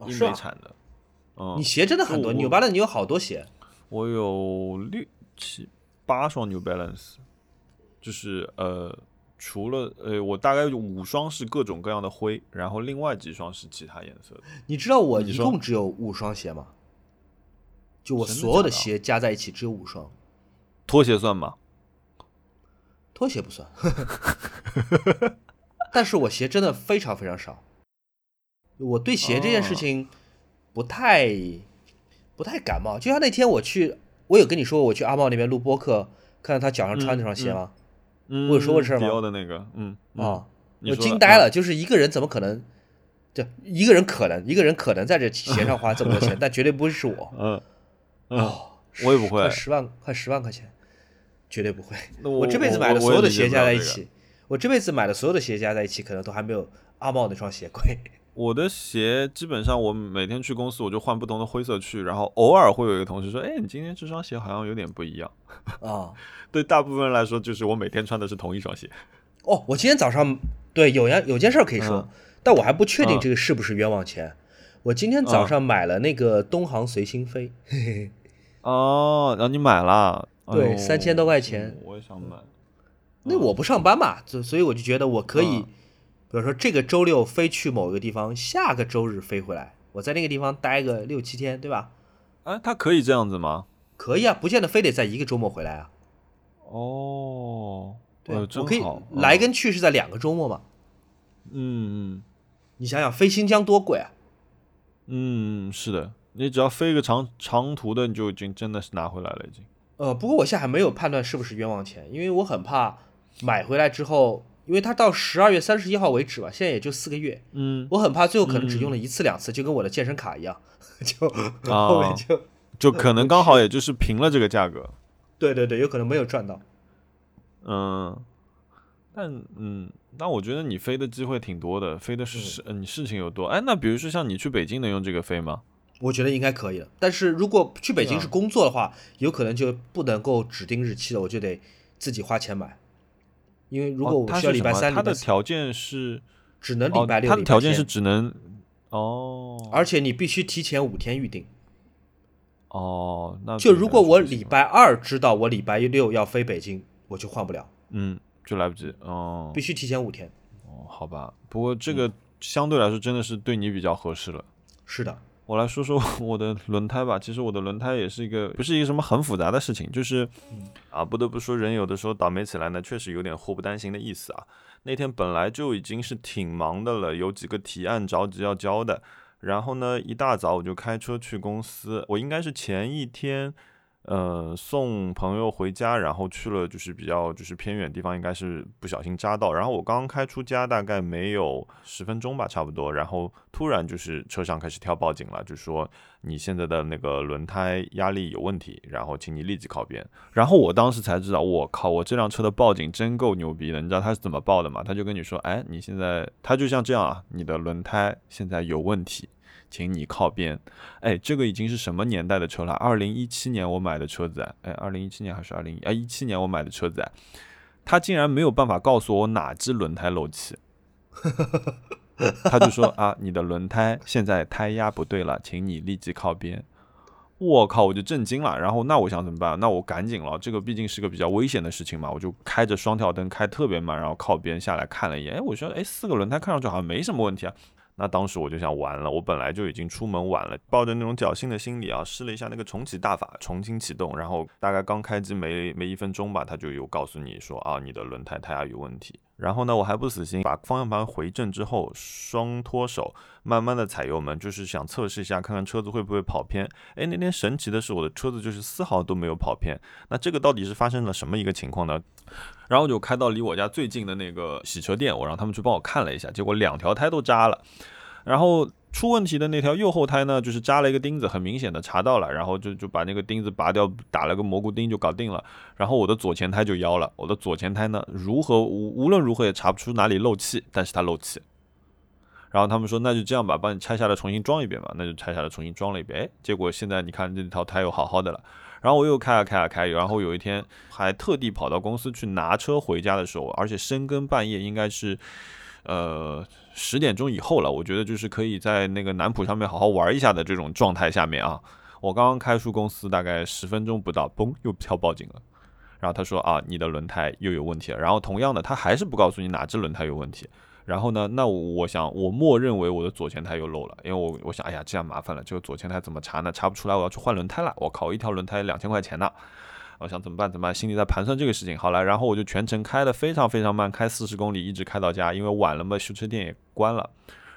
英哦是吧美产的。嗯你，鞋真的很多，，New Balance 你有好多鞋。我有六七八双 New Balance，就是呃，除了呃，我大概有五双是各种各样的灰，然后另外几双是其他颜色的。你知道我一共只有五双鞋吗？就我所有的鞋加在一起只有五双，拖鞋算吗？拖鞋不算。<laughs> 但是我鞋真的非常非常少。我对鞋这件事哦情不太、不太感冒。就像那天我去，我有跟你说我去阿茂那边录播客，看到他脚上穿那双鞋吗？嗯，我有说过这事儿吗迪奥的那个，嗯啊、，我惊呆了，就是一个人怎么可能？就一个人可能，一个人可能在这鞋上花这么多钱，<laughs> 但绝对不会是我。嗯，嗯，哦，我也不会快。十万，快十万块钱，绝对不会。那我这辈子买的所有的鞋加在一，起，我这辈子买的所有的鞋加在一起，可能都还没有阿茂那双鞋贵。我的鞋基本上我每天去公司我就换不同的灰色去，然后偶尔会有一个同事说：“哎，你今天这双鞋好像有点不一样。啊，” <laughs> 对大部分人来说，就是我每天穿的是同一双鞋。哦，我今天早上对有件有件事儿可以说，嗯但我还不确定嗯这个是不是冤枉钱。我今天早上买了那个东航随心飞，嘿嘿，哦，然后你买了？哎对呦3000多块钱我也想买。那我不上班嘛，所所以我就觉得我可以，嗯比如说这个周六飞去某一个地方，下个周日飞回来，我在那个地方待个六七天，对吧？哎，他可以这样子吗？可以啊，不见得非得在一个周末回来啊。哦，对我可以来跟去是在两个周末嘛。嗯嗯你想想飞新疆多贵啊！嗯嗯，是的，你只要飞个长长途的，你就已经真的是拿回来了，已经。呃，不过我现在还没有判断是不是冤枉钱，因为我很怕买回来之后，因为它到十二月三十一号为止吧，现在也就四个月，嗯，我很怕最后可能只用了一次两次，就跟我的健身卡一样，<laughs> 就啊后面就就可能刚好也就是平了这个价格。<laughs> 对对对，有可能没有赚到。嗯，但嗯，那我觉得你飞的机会挺多的，飞的是你事情又多。哎，那比如说像你去北京能用这个飞吗？我觉得应该可以的。但是如果去北京是工作的话，有可能就不能够指定日期了，我就得自己花钱买。因为如果我需要礼拜三，他的条件是只能礼拜六。他的条件是只能哦，而且你必须提前五天预定。哦，那就如果我礼拜二知道我礼拜六要飞北京，我就换不了。嗯，就来不及哦，必须提前五天。哦，好吧，不过这个相对来说真的是对你比较合适了。是的。我来说说 <laughs> 我的轮胎吧。其实我的轮胎也是一个不是一个什么很复杂的事情，就是啊，不得不说人有的时候倒霉起来呢，确实有点祸不单行的意思啊。那天本来就已经是挺忙的了，有几个提案着急要交的，然后呢，一大早我就开车去公司，我应该是前一天。呃，送朋友回家，然后去了就是比较就是偏远地方，应该是不小心扎到。然后我刚开出家，大概没有十分钟吧，差不多。然后突然就是车上开始跳报警了，就说你现在的那个轮胎压力有问题，然后请你立即靠边。然后我当时才知道，我靠，我这辆车的报警真够牛逼的。你知道他是怎么报的吗？他就跟你说，哎，你现在他就像这样啊，你的轮胎现在有问题。请你靠边，哎，这个已经是什么年代的车了？二零一七年我买的车子，哎，二零一七年还是二零一啊一七年我买的车子，他竟然没有办法告诉我哪只轮胎漏气，他就说啊，你的轮胎现在胎压不对了，请你立即靠边。我靠，我就震惊了。然后那我想怎么办？那我赶紧了，这个毕竟是个比较危险的事情嘛，我就开着双跳灯开特别慢，然后靠边下来看了一眼，哎，我说，哎，四个轮胎看上去好像没什么问题啊。那当时我就想完了，我本来就已经出门晚了，抱着那种侥幸的心理啊，试了一下那个重启大法，重新启动，然后大概刚开机没没一分钟吧，它就有告诉你说啊，你的轮胎胎压有问题。然后呢，我还不死心，把方向盘回正之后，双脱手，慢慢的踩油门，就是想测试一下，看看车子会不会跑偏。哎，那天神奇的是，我的车子就是丝毫都没有跑偏。那这个到底是发生了什么一个情况呢？然后就开到离我家最近的那个洗车店，我让他们去帮我看了一下，结果两条胎都扎了。然后出问题的那条右后胎呢，就是扎了一个钉子，很明显的查到了，然后就就把那个钉子拔掉，打了个蘑菇钉就搞定了。然后我的左前胎就腰了，我的左前胎呢，如何无无论如何也查不出哪里漏气，但是它漏气。然后他们说那就这样吧，帮你拆下来重新装一遍吧，那就拆下来重新装了一遍。哎，结果现在你看这条胎又好好的了。然后我又开啊开啊开，然后有一天还特地跑到公司去拿车回家的时候，而且深更半夜，应该是。呃，十点钟以后了，我觉得就是可以在那个南浦上面好好玩一下的这种状态下面啊。我刚刚开出公司，大概十分钟不到，嘣，又跳报警了。然后他说啊，你的轮胎又有问题了。然后同样的，他还是不告诉你哪只轮胎有问题。然后呢，那我想我默认为我的左前胎又漏了，因为我我想，哎呀，这样麻烦了，这个左前胎怎么查呢？查不出来，我要去换轮胎了。我靠，一条轮胎两千块钱呢。我想怎么办？怎么办？心里在盘算这个事情。好了，然后我就全程开的非常非常慢，开四十公里，一直开到家。因为晚了嘛，修车店也关了。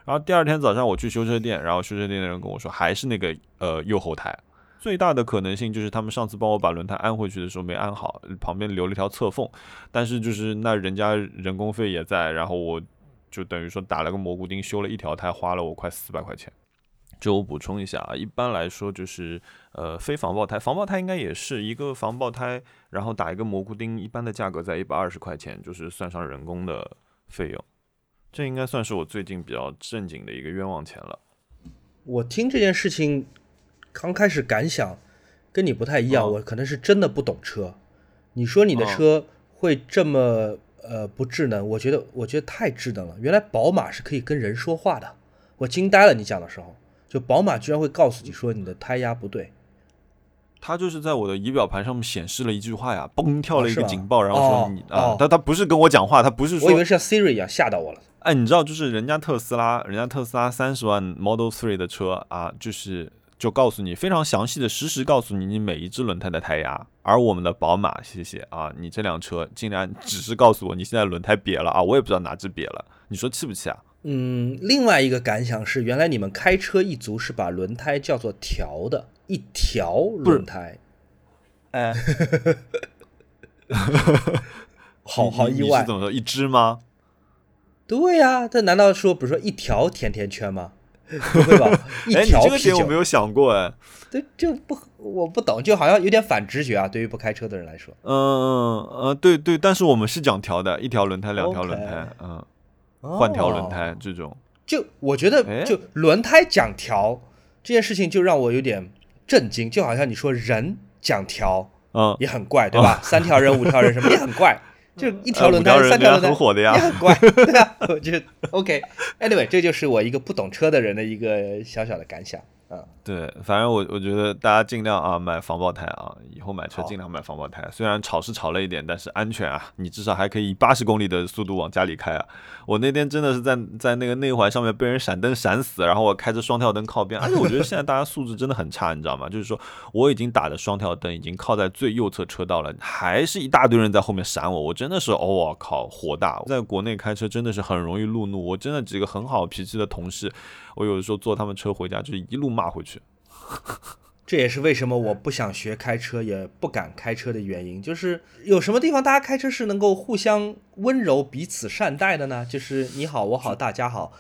然后第二天早上我去修车店，然后修车店的人跟我说，还是那个呃右后胎。最大的可能性就是他们上次帮我把轮胎安回去的时候没安好，旁边留了一条侧缝。但是就是那人家人工费也在，然后我就等于说打了个蘑菇钉，修了一条胎，花了我快四百块钱。就我补充一下啊，一般来说就是呃非防爆胎，防爆胎应该也是一个防爆胎，然后打一个蘑菇钉，一般的价格在一百二十块钱，就是算上人工的费用。这应该算是我最近比较正经的一个冤枉钱了。我听这件事情刚开始感想跟你不太一样，我可能是真的不懂车。你说你的车会这么呃不智能，我觉得我觉得太智能了。原来宝马是可以跟人说话的，我惊呆了。你讲的时候。就宝马居然会告诉你说你的胎压不对，它就是在我的仪表盘上面显示了一句话呀，嘣跳了一个警报，然后说你啊，他他不是跟我讲话，他不是说，我以为像 Siri 一样吓到我了。哎，你知道就是人家特斯拉，人家特斯拉三十万 Model Three 的车啊，就是就告诉你非常详细的实时告诉你你每一只轮胎的胎压，而我们的宝马，谢谢啊，你这辆车竟然只是告诉我你现在轮胎瘪了啊，我也不知道哪只瘪了，你说气不气啊？嗯，另外一个感想是，原来你们开车一族是把轮胎叫做条的，一条轮胎。哎，<laughs> <laughs> 好好意外。是怎么说？一只吗？对呀，这难道说，比如说一条甜甜圈吗？不会吧？<laughs> 一条啤酒这个点我没，有想过哎。对，就不我不懂，就好像有点反直觉啊，对于不开车的人来说。嗯嗯呃，对对，但是我们是讲条的，一条轮胎，两条轮胎，嗯，换条轮哦胎这种。就我觉得，哎就轮胎讲调这件事情，就让我有点震惊。就好像你说人讲调嗯，也很怪，对吧？三条人、五条人什么 <laughs> 也很怪，就一条轮胎、三条轮胎很火的呀也很怪，<laughs> 对啊。我觉得 OK。Anyway，这就是我一个不懂车的人的一个小小的感想啊。对，反正我我觉得大家尽量啊买防爆胎啊，以后买车尽量买防爆胎。虽然吵是吵了一点，但是安全啊，你至少还可以以八十公里的速度往家里开啊。我那天真的是在在那个内环上面被人闪灯闪死，然后我开着双跳灯靠边，而且我觉得现在大家素质真的很差，你知道吗？就是说我已经打着双跳灯，已经靠在最右侧车道了，还是一大堆人在后面闪我，我真的是哦我靠火大！在国内开车真的是很容易路怒，我真的几个很好脾气的同事，我有的时候坐他们车回家就是一路骂回去。<laughs> 这也是为什么我不想学开车，也不敢开车的原因。就是有什么地方大家开车是能够互相温柔、彼此善待的呢？就是你好，我好，大家好。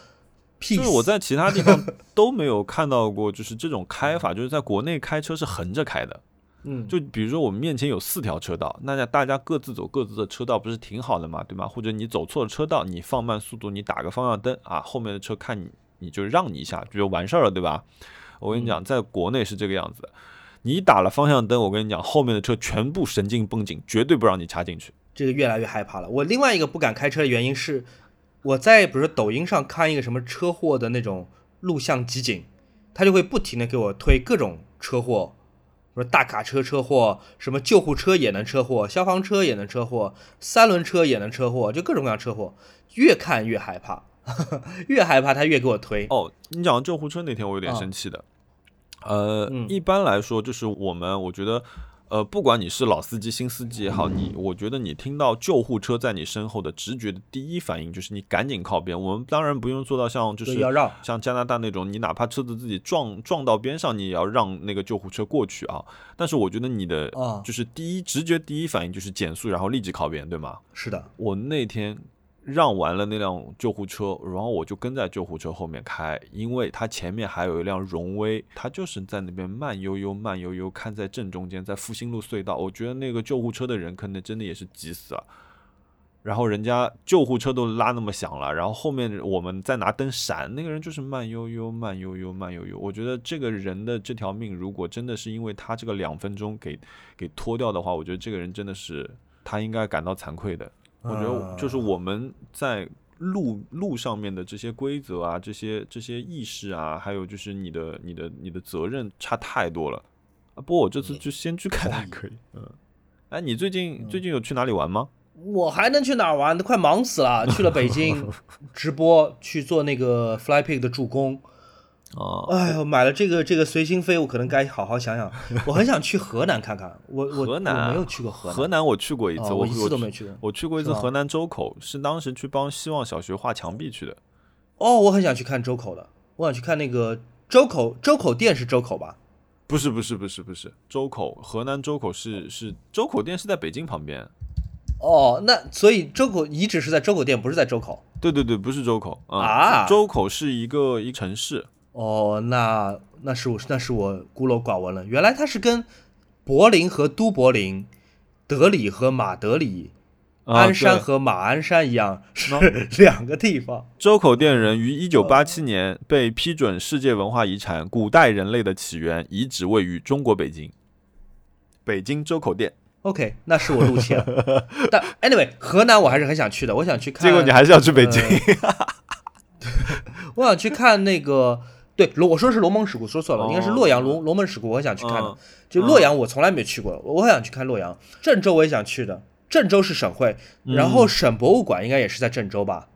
就是我在其他地方 <laughs> 都没有看到过，就是这种开法，就是在国内开车是横着开的。嗯，就比如说我们面前有四条车道，那大家各自走各自的车道，不是挺好的嘛，对吗？或者你走错了车道，你放慢速度，你打个方向灯啊，后面的车看你你就让你一下，就完事儿了，对吧？我跟你讲，在国内是这个样子的，你打了方向灯，我跟你讲，后面的车全部神经绷紧，绝对不让你插进去。这个越来越害怕了。我另外一个不敢开车的原因是，我在比如说抖音上看一个什么车祸的那种录像集锦，他就会不停的给我推各种车祸，说大卡车车祸，什么救护车也能车祸，消防车也能车祸，三轮车也能车祸，就各种各样车祸，越看越害怕，<laughs> 越害怕他越给我推。哦，你讲救护车那天，我有点啊生气的。呃，嗯一般来说，就是我们，我觉得，呃，不管你是老司机、新司机也好，你，我觉得你听到救护车在你身后的直觉的第一反应就是你赶紧靠边。我们当然不用做到像就是像加拿大那种，你哪怕车子自己撞撞到边上，你也要让那个救护车过去啊。但是我觉得你的啊就是第一直觉第一反应就是减速，然后立即靠边，对吗？是的，我那天让完了那辆救护车，然后我就跟在救护车后面开，因为他前面还有一辆荣威，他就是在那边慢悠悠、慢悠悠看在正中间，在复兴路隧道。我觉得那个救护车的人可能真的也是急死了。然后人家救护车都拉那么响了，然后后面我们在拿灯闪，那个人就是慢悠悠、慢悠悠、慢悠悠。我觉得这个人的这条命，如果真的是因为他这个两分钟给给拖掉的话，我觉得这个人真的是他应该感到惭愧的。我觉得就是我们在路路上面的这些规则啊，这些这些意识啊，还有就是你的你的你的责任差太多了啊。不过我这次就先去开的还可以，嗯。哎，你最近最近有去哪里玩吗？我还能去哪儿玩？都快忙死了。去了北京 <laughs> 直播去做那个 FlyPig 的助攻。哦，哎呦，买了这个这个随心飞，我可能该好好想想。我很想去河南看看，我我河南我没有去过河南，河南我去过一次，我哦我一次都没去去过。我去过一次河南周口，是当时去帮希望小学画墙壁去的。哦，我很想去看周口的，我想去看那个周口周口店是周口吧？不是不是不是不是周口，河南周口是是周口店是在北京旁边。哦，那所以周口遗址是在周口店，不是在周口。对对对，不是周口嗯啊周口是一个一城市。哦，那那是我那是我孤陋寡闻了。原来它是跟柏林和都柏林、德里和马德里、啊鞍山和马鞍山一样，是 <laughs> 两个地方。周口店人于一九八七年被批准世界文化遗产《古代人类的起源》，遗址位于中国北京。北京周口店，OK，那是我露怯了。但 anyway，河南我还是很想去的，我想去看。结果你还是要去北京。<laughs> 我想去看那个，对，罗我说是龙门石窟，说错了，哦应该是洛阳龙龙门石窟，我很想去看的。嗯就洛阳，我从来没去过，我很想去看洛阳。郑州我也想去的，郑州是省会，然嗯后省博物馆应该也是在郑州吧。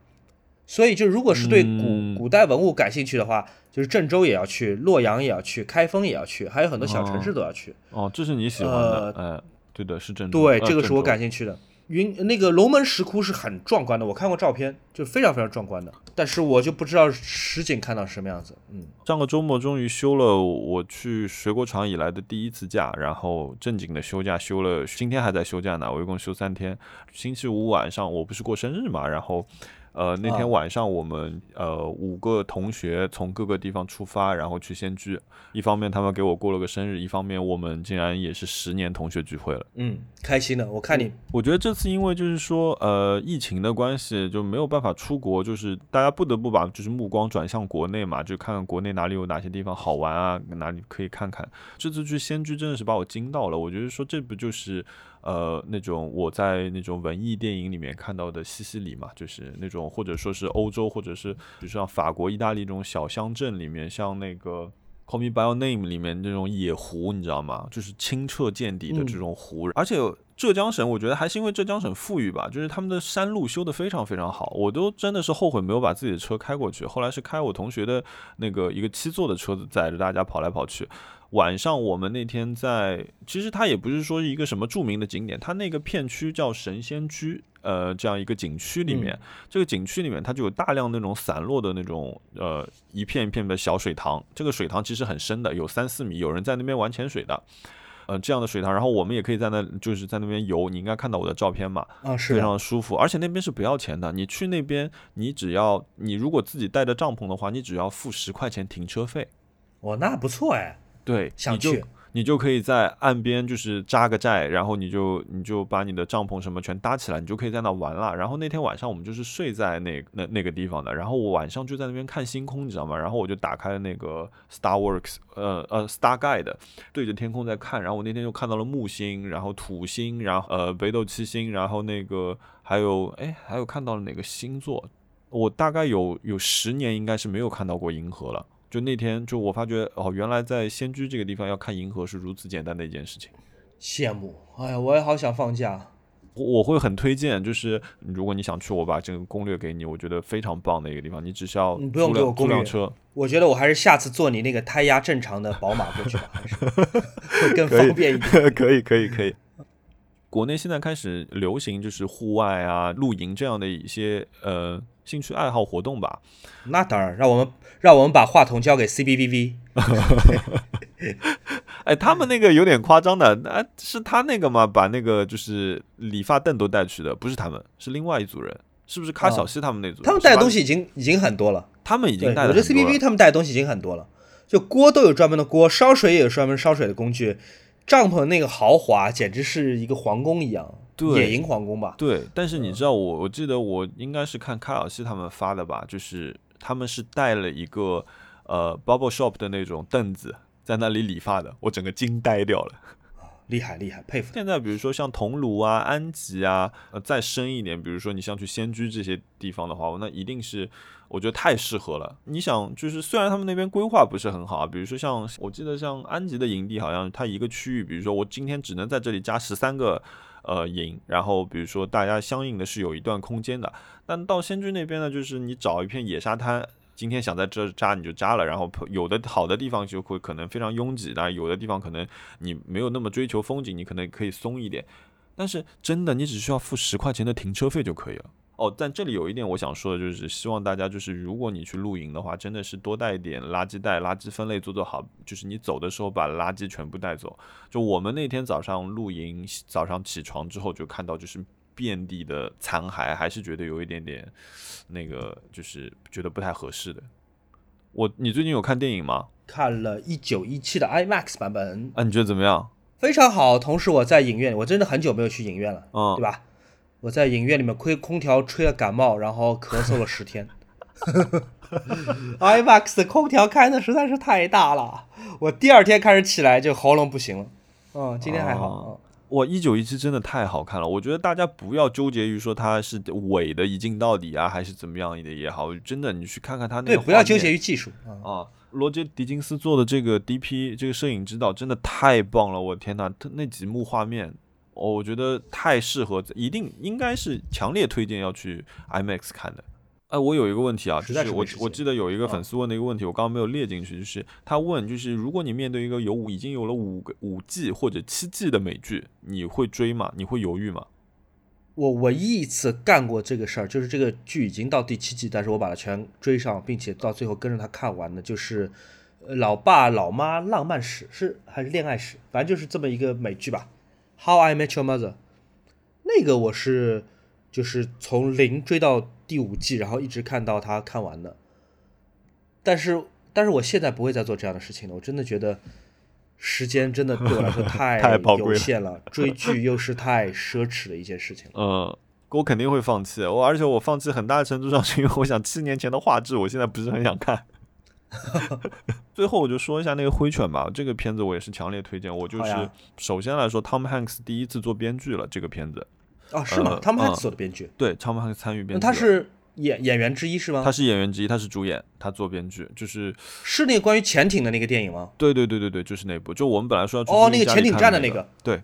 所以就如果是对古、嗯古代文物感兴趣的话，就是郑州也要去，洛阳也要去，开封也要去，还有很多小城市都要去。哦，这是你喜欢的，哎，对的，是郑州。对，呃这个是我感兴趣的。云那个龙门石窟是很壮观的，我看过照片，就非常非常壮观的。但是我就不知道实景看到什么样子。嗯，上个周末终于休了我去水果厂以来的第一次假，然后正经的休假休了，今天还在休假呢，我一共休三天。星期五晚上我不是过生日嘛，然后。呃，那天晚上我们呃五个同学从各个地方出发，然后去仙居。一方面他们给我过了个生日，一方面我们竟然也是十年同学聚会了。嗯，开心的。我看你，我觉得这次因为就是说呃疫情的关系，就没有办法出国，就是大家不得不把就是目光转向国内嘛，就看看国内哪里有哪些地方好玩啊，哪里可以看看。这次去仙居真的是把我惊到了。我觉得说这不就是。呃，那种我在那种文艺电影里面看到的西西里嘛，就是那种或者说是欧洲，或者是比如像法国、意大利这种小乡镇里面，像那个《Call Me by Your Name》里面那种野湖，你知道吗？就是清澈见底的这种湖。而且浙江省，我觉得还是因为浙江省富裕吧，就是他们的山路修得非常非常好，我都真的是后悔没有把自己的车开过去。后来是开我同学的那个一个七座的车子，载着大家跑来跑去。晚上我们那天在，其实它也不是说一个什么著名的景点，它那个片区叫神仙居，呃，这样一个景区里面，这个景区里面它就有大量那种散落的那种呃一片一片的小水塘，这个水塘其实很深的，有三四米，有人在那边玩潜水的，呃，这样的水塘，然后我们也可以在那就是在那边游，你应该看到我的照片嘛，啊，是非常舒服，而且那边是不要钱的，你去那边你只要你如果自己带着帐篷的话，你只要付十块钱停车费，哦，那不错哎。对，你就你就可以在岸边就是扎个寨，然后你就你就把你的帐篷什么全搭起来，你就可以在那玩了。然后那天晚上我们就是睡在那那那个地方的，然后我晚上就在那边看星空，你知道吗？然后我就打开了那个 Starworks，呃呃 Star Guide，对着天空在看。然后我那天就看到了木星，然后土星，然后呃北斗七星，然后那个还有哎还有看到了哪个星座？我大概有有十年应该是没有看到过银河了。就那天，就我发觉哦，原来在仙居这个地方要看银河是如此简单的一件事情。羡慕，哎呀，我也好想放假。我我会很推荐，就是如果你想去，我把这个攻略给你，我觉得非常棒的一个地方。你只需要你不用给我攻略车。我觉得我还是下次坐你那个胎压正常的宝马过去吧，还是会更 <laughs> 方便一点。<laughs> 可以，可以，可以。国内现在开始流行就是户外啊、露营这样的一些呃。兴趣爱好活动吧，那当然，让我们让我们把话筒交给 C B V V。<laughs> 哎，他们那个有点夸张的，那是他那个吗？把那个就是理发凳都带去的，不是他们，是另外一组人，是不是？卡小西他们那组，他们带的东西已经已经很多了，他们已经带。我觉得 C B V 他们带的东西已经很多了，就锅都有专门的锅，烧水也有专门烧水的工具，帐篷那个豪华，简直是一个皇宫一样。野营皇宫吧，对，但是你知道我，我记得我应该是看卡尔西他们发的吧，就是他们是带了一个呃 bubble shop 的那种凳子在那里理发的，我整个惊呆掉了，厉害厉害，佩服。现在比如说像桐庐啊、安吉啊，呃，再深一点，比如说你像去仙居这些地方的话，那一定是我觉得太适合了。你想，就是虽然他们那边规划不是很好，比如说像我记得像安吉的营地，好像它一个区域，比如说我今天只能在这里加十三个。呃，营，然后比如说大家相应的是有一段空间的，但到仙居那边呢，就是你找一片野沙滩，今天想在这扎你就扎了，然后有的好的地方就会可能非常拥挤，但有的地方可能你没有那么追求风景，你可能可以松一点，但是真的你只需要付十块钱的停车费就可以了。哦，但这里有一点我想说的，就是希望大家就是，如果你去露营的话，真的是多带一点垃圾袋，垃圾分类做做好，就是你走的时候把垃圾全部带走。就我们那天早上露营，早上起床之后就看到就是遍地的残骸，还是觉得有一点点那个，就是觉得不太合适的。我，你最近有看电影吗？看了一九一七的 IMAX 版本。啊，你觉得怎么样？非常好。同时我在影院，我真的很久没有去影院了，嗯，对吧？我在影院里面吹空调吹了感冒，然后咳嗽了十天。<laughs> IMAX 的空调开的实在是太大了，我第二天开始起来就喉咙不行了。嗯，今天还好。我一九一七真的太好看了，我觉得大家不要纠结于说它是伪的一镜到底啊，还是怎么样的也好，真的你去看看它那对，不要纠结于技术啊。罗杰·狄金斯做的这个 DP 这个摄影指导真的太棒了，我天呐，他那几幕画面。我觉得太适合，一定应该是强烈推荐要去 IMAX 看的。哎，我有一个问题啊，就是我我记得有一个粉丝问的一个问题，我刚刚没有列进去，就是他问，就是如果你面对一个有五已经有了五个五季或者七季的美剧，你会追吗？你会犹豫吗？我唯一一次干过这个事儿，就是这个剧已经到第七季，但是我把它全追上，并且到最后跟着它看完的，就是《老爸老妈浪漫史》是还是恋爱史，反正就是这么一个美剧吧，《How I Met Your Mother》。那个我是就是从零追到第五季，然后一直看到它看完的。但是，但是我现在不会再做这样的事情了。我真的觉得时间真的对我来说 <laughs> 太太宝贵了有限了，追剧又是太奢侈的一件事情了。嗯，我肯定会放弃。我而且我放弃很大程度上是因为我想七年前的画质，我现在不是很想看。<laughs> 最后我就说一下那个灰犬吧，这个片子我也是强烈推荐。我就是首先来说，Tom Hanks 第一次做编剧了这个片子，哦，是吗呃？他们还嗯做的编剧，对，Tom Hanks 参与编剧。他是演演员之一是吗？他是演员之一，他是主演，他做编剧，就是是那个关于潜艇的那个电影吗？对对对对对，就是那部，就我们本来说要去哦，那个潜艇站的那个。对，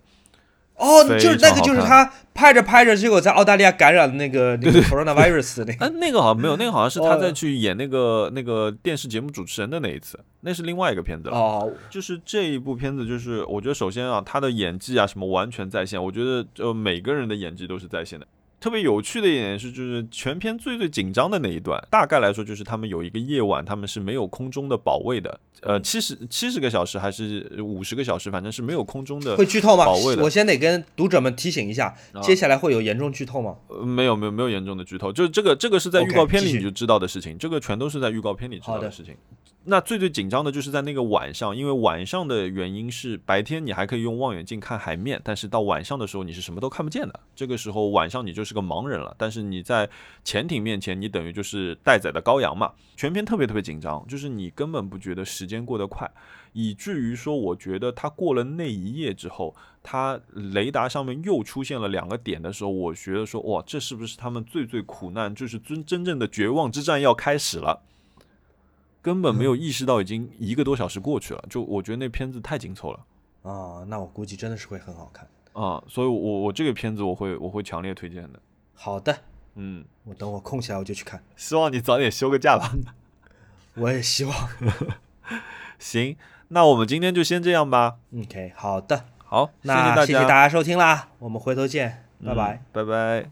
哦，就是那个，就是他拍着拍着，结果在澳大利亚感染了那个那个 coronavirus 的那个。哎，那个好像没有，那个好像是他哦在去演那个那个电视节目主持人的那一次，那是另外一个片子了。哦，就是这一部片子，就是我觉得首先啊，他的演技啊什么完全在线，我觉得呃每个人的演技都是在线的。特别有趣的一点是，就是全片最最紧张的那一段，大概来说就是他们有一个夜晚，他们是没有空中的保卫的，呃，七十七十个小时还是五十个小时，反正是没有空中的会剧透吗保卫？的我先得跟读者们提醒一下，啊接下来会有严重剧透吗？呃，没有没有没有严重的剧透，就是这个这个是在预告片里你就知道的事情，这个全都是在预告片里知道的事情。那最最紧张的就是在那个晚上，因为晚上的原因是白天你还可以用望远镜看海面，但是到晚上的时候你是什么都看不见的。这个时候晚上你就是个盲人了，但是你在潜艇面前，你等于就是待宰的羔羊嘛。全片特别特别紧张，就是你根本不觉得时间过得快，以至于说我觉得他过了那一夜之后，他雷达上面又出现了两个点的时候，我觉得说哇，这是不是他们最最苦难，就是真真正的绝望之战要开始了？根本没有意识到已经一个多小时过去了，就我觉得那片子太紧凑了啊，那我估计真的是会很好看。啊，所以我我这个片子我会我会强烈推荐的，好的，嗯，我等我空起来我就去看。希望你早点休个假吧。<laughs> 我也希望。<laughs> 行，那我们今天就先这样吧。OK，好的，好，谢那谢谢大家收听啦，我们回头见，拜拜。嗯，拜拜。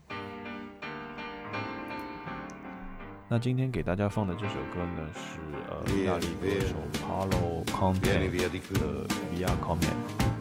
那今天给大家放的这首歌呢是呃意大利歌手 Paolo Conte. 的 Via Come。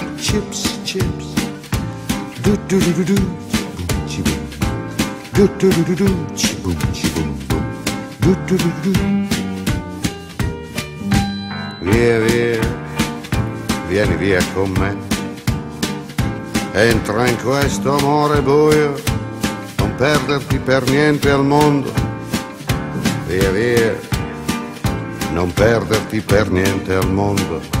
chips, chips. Do do do do do, chi boom, do do do do do, chi boom, chi boom boom. Do do do do. Via, via, vieni via con me. Entra in questo amore buio, non perderti per niente al mondo. Via via, non perderti per niente al mondo.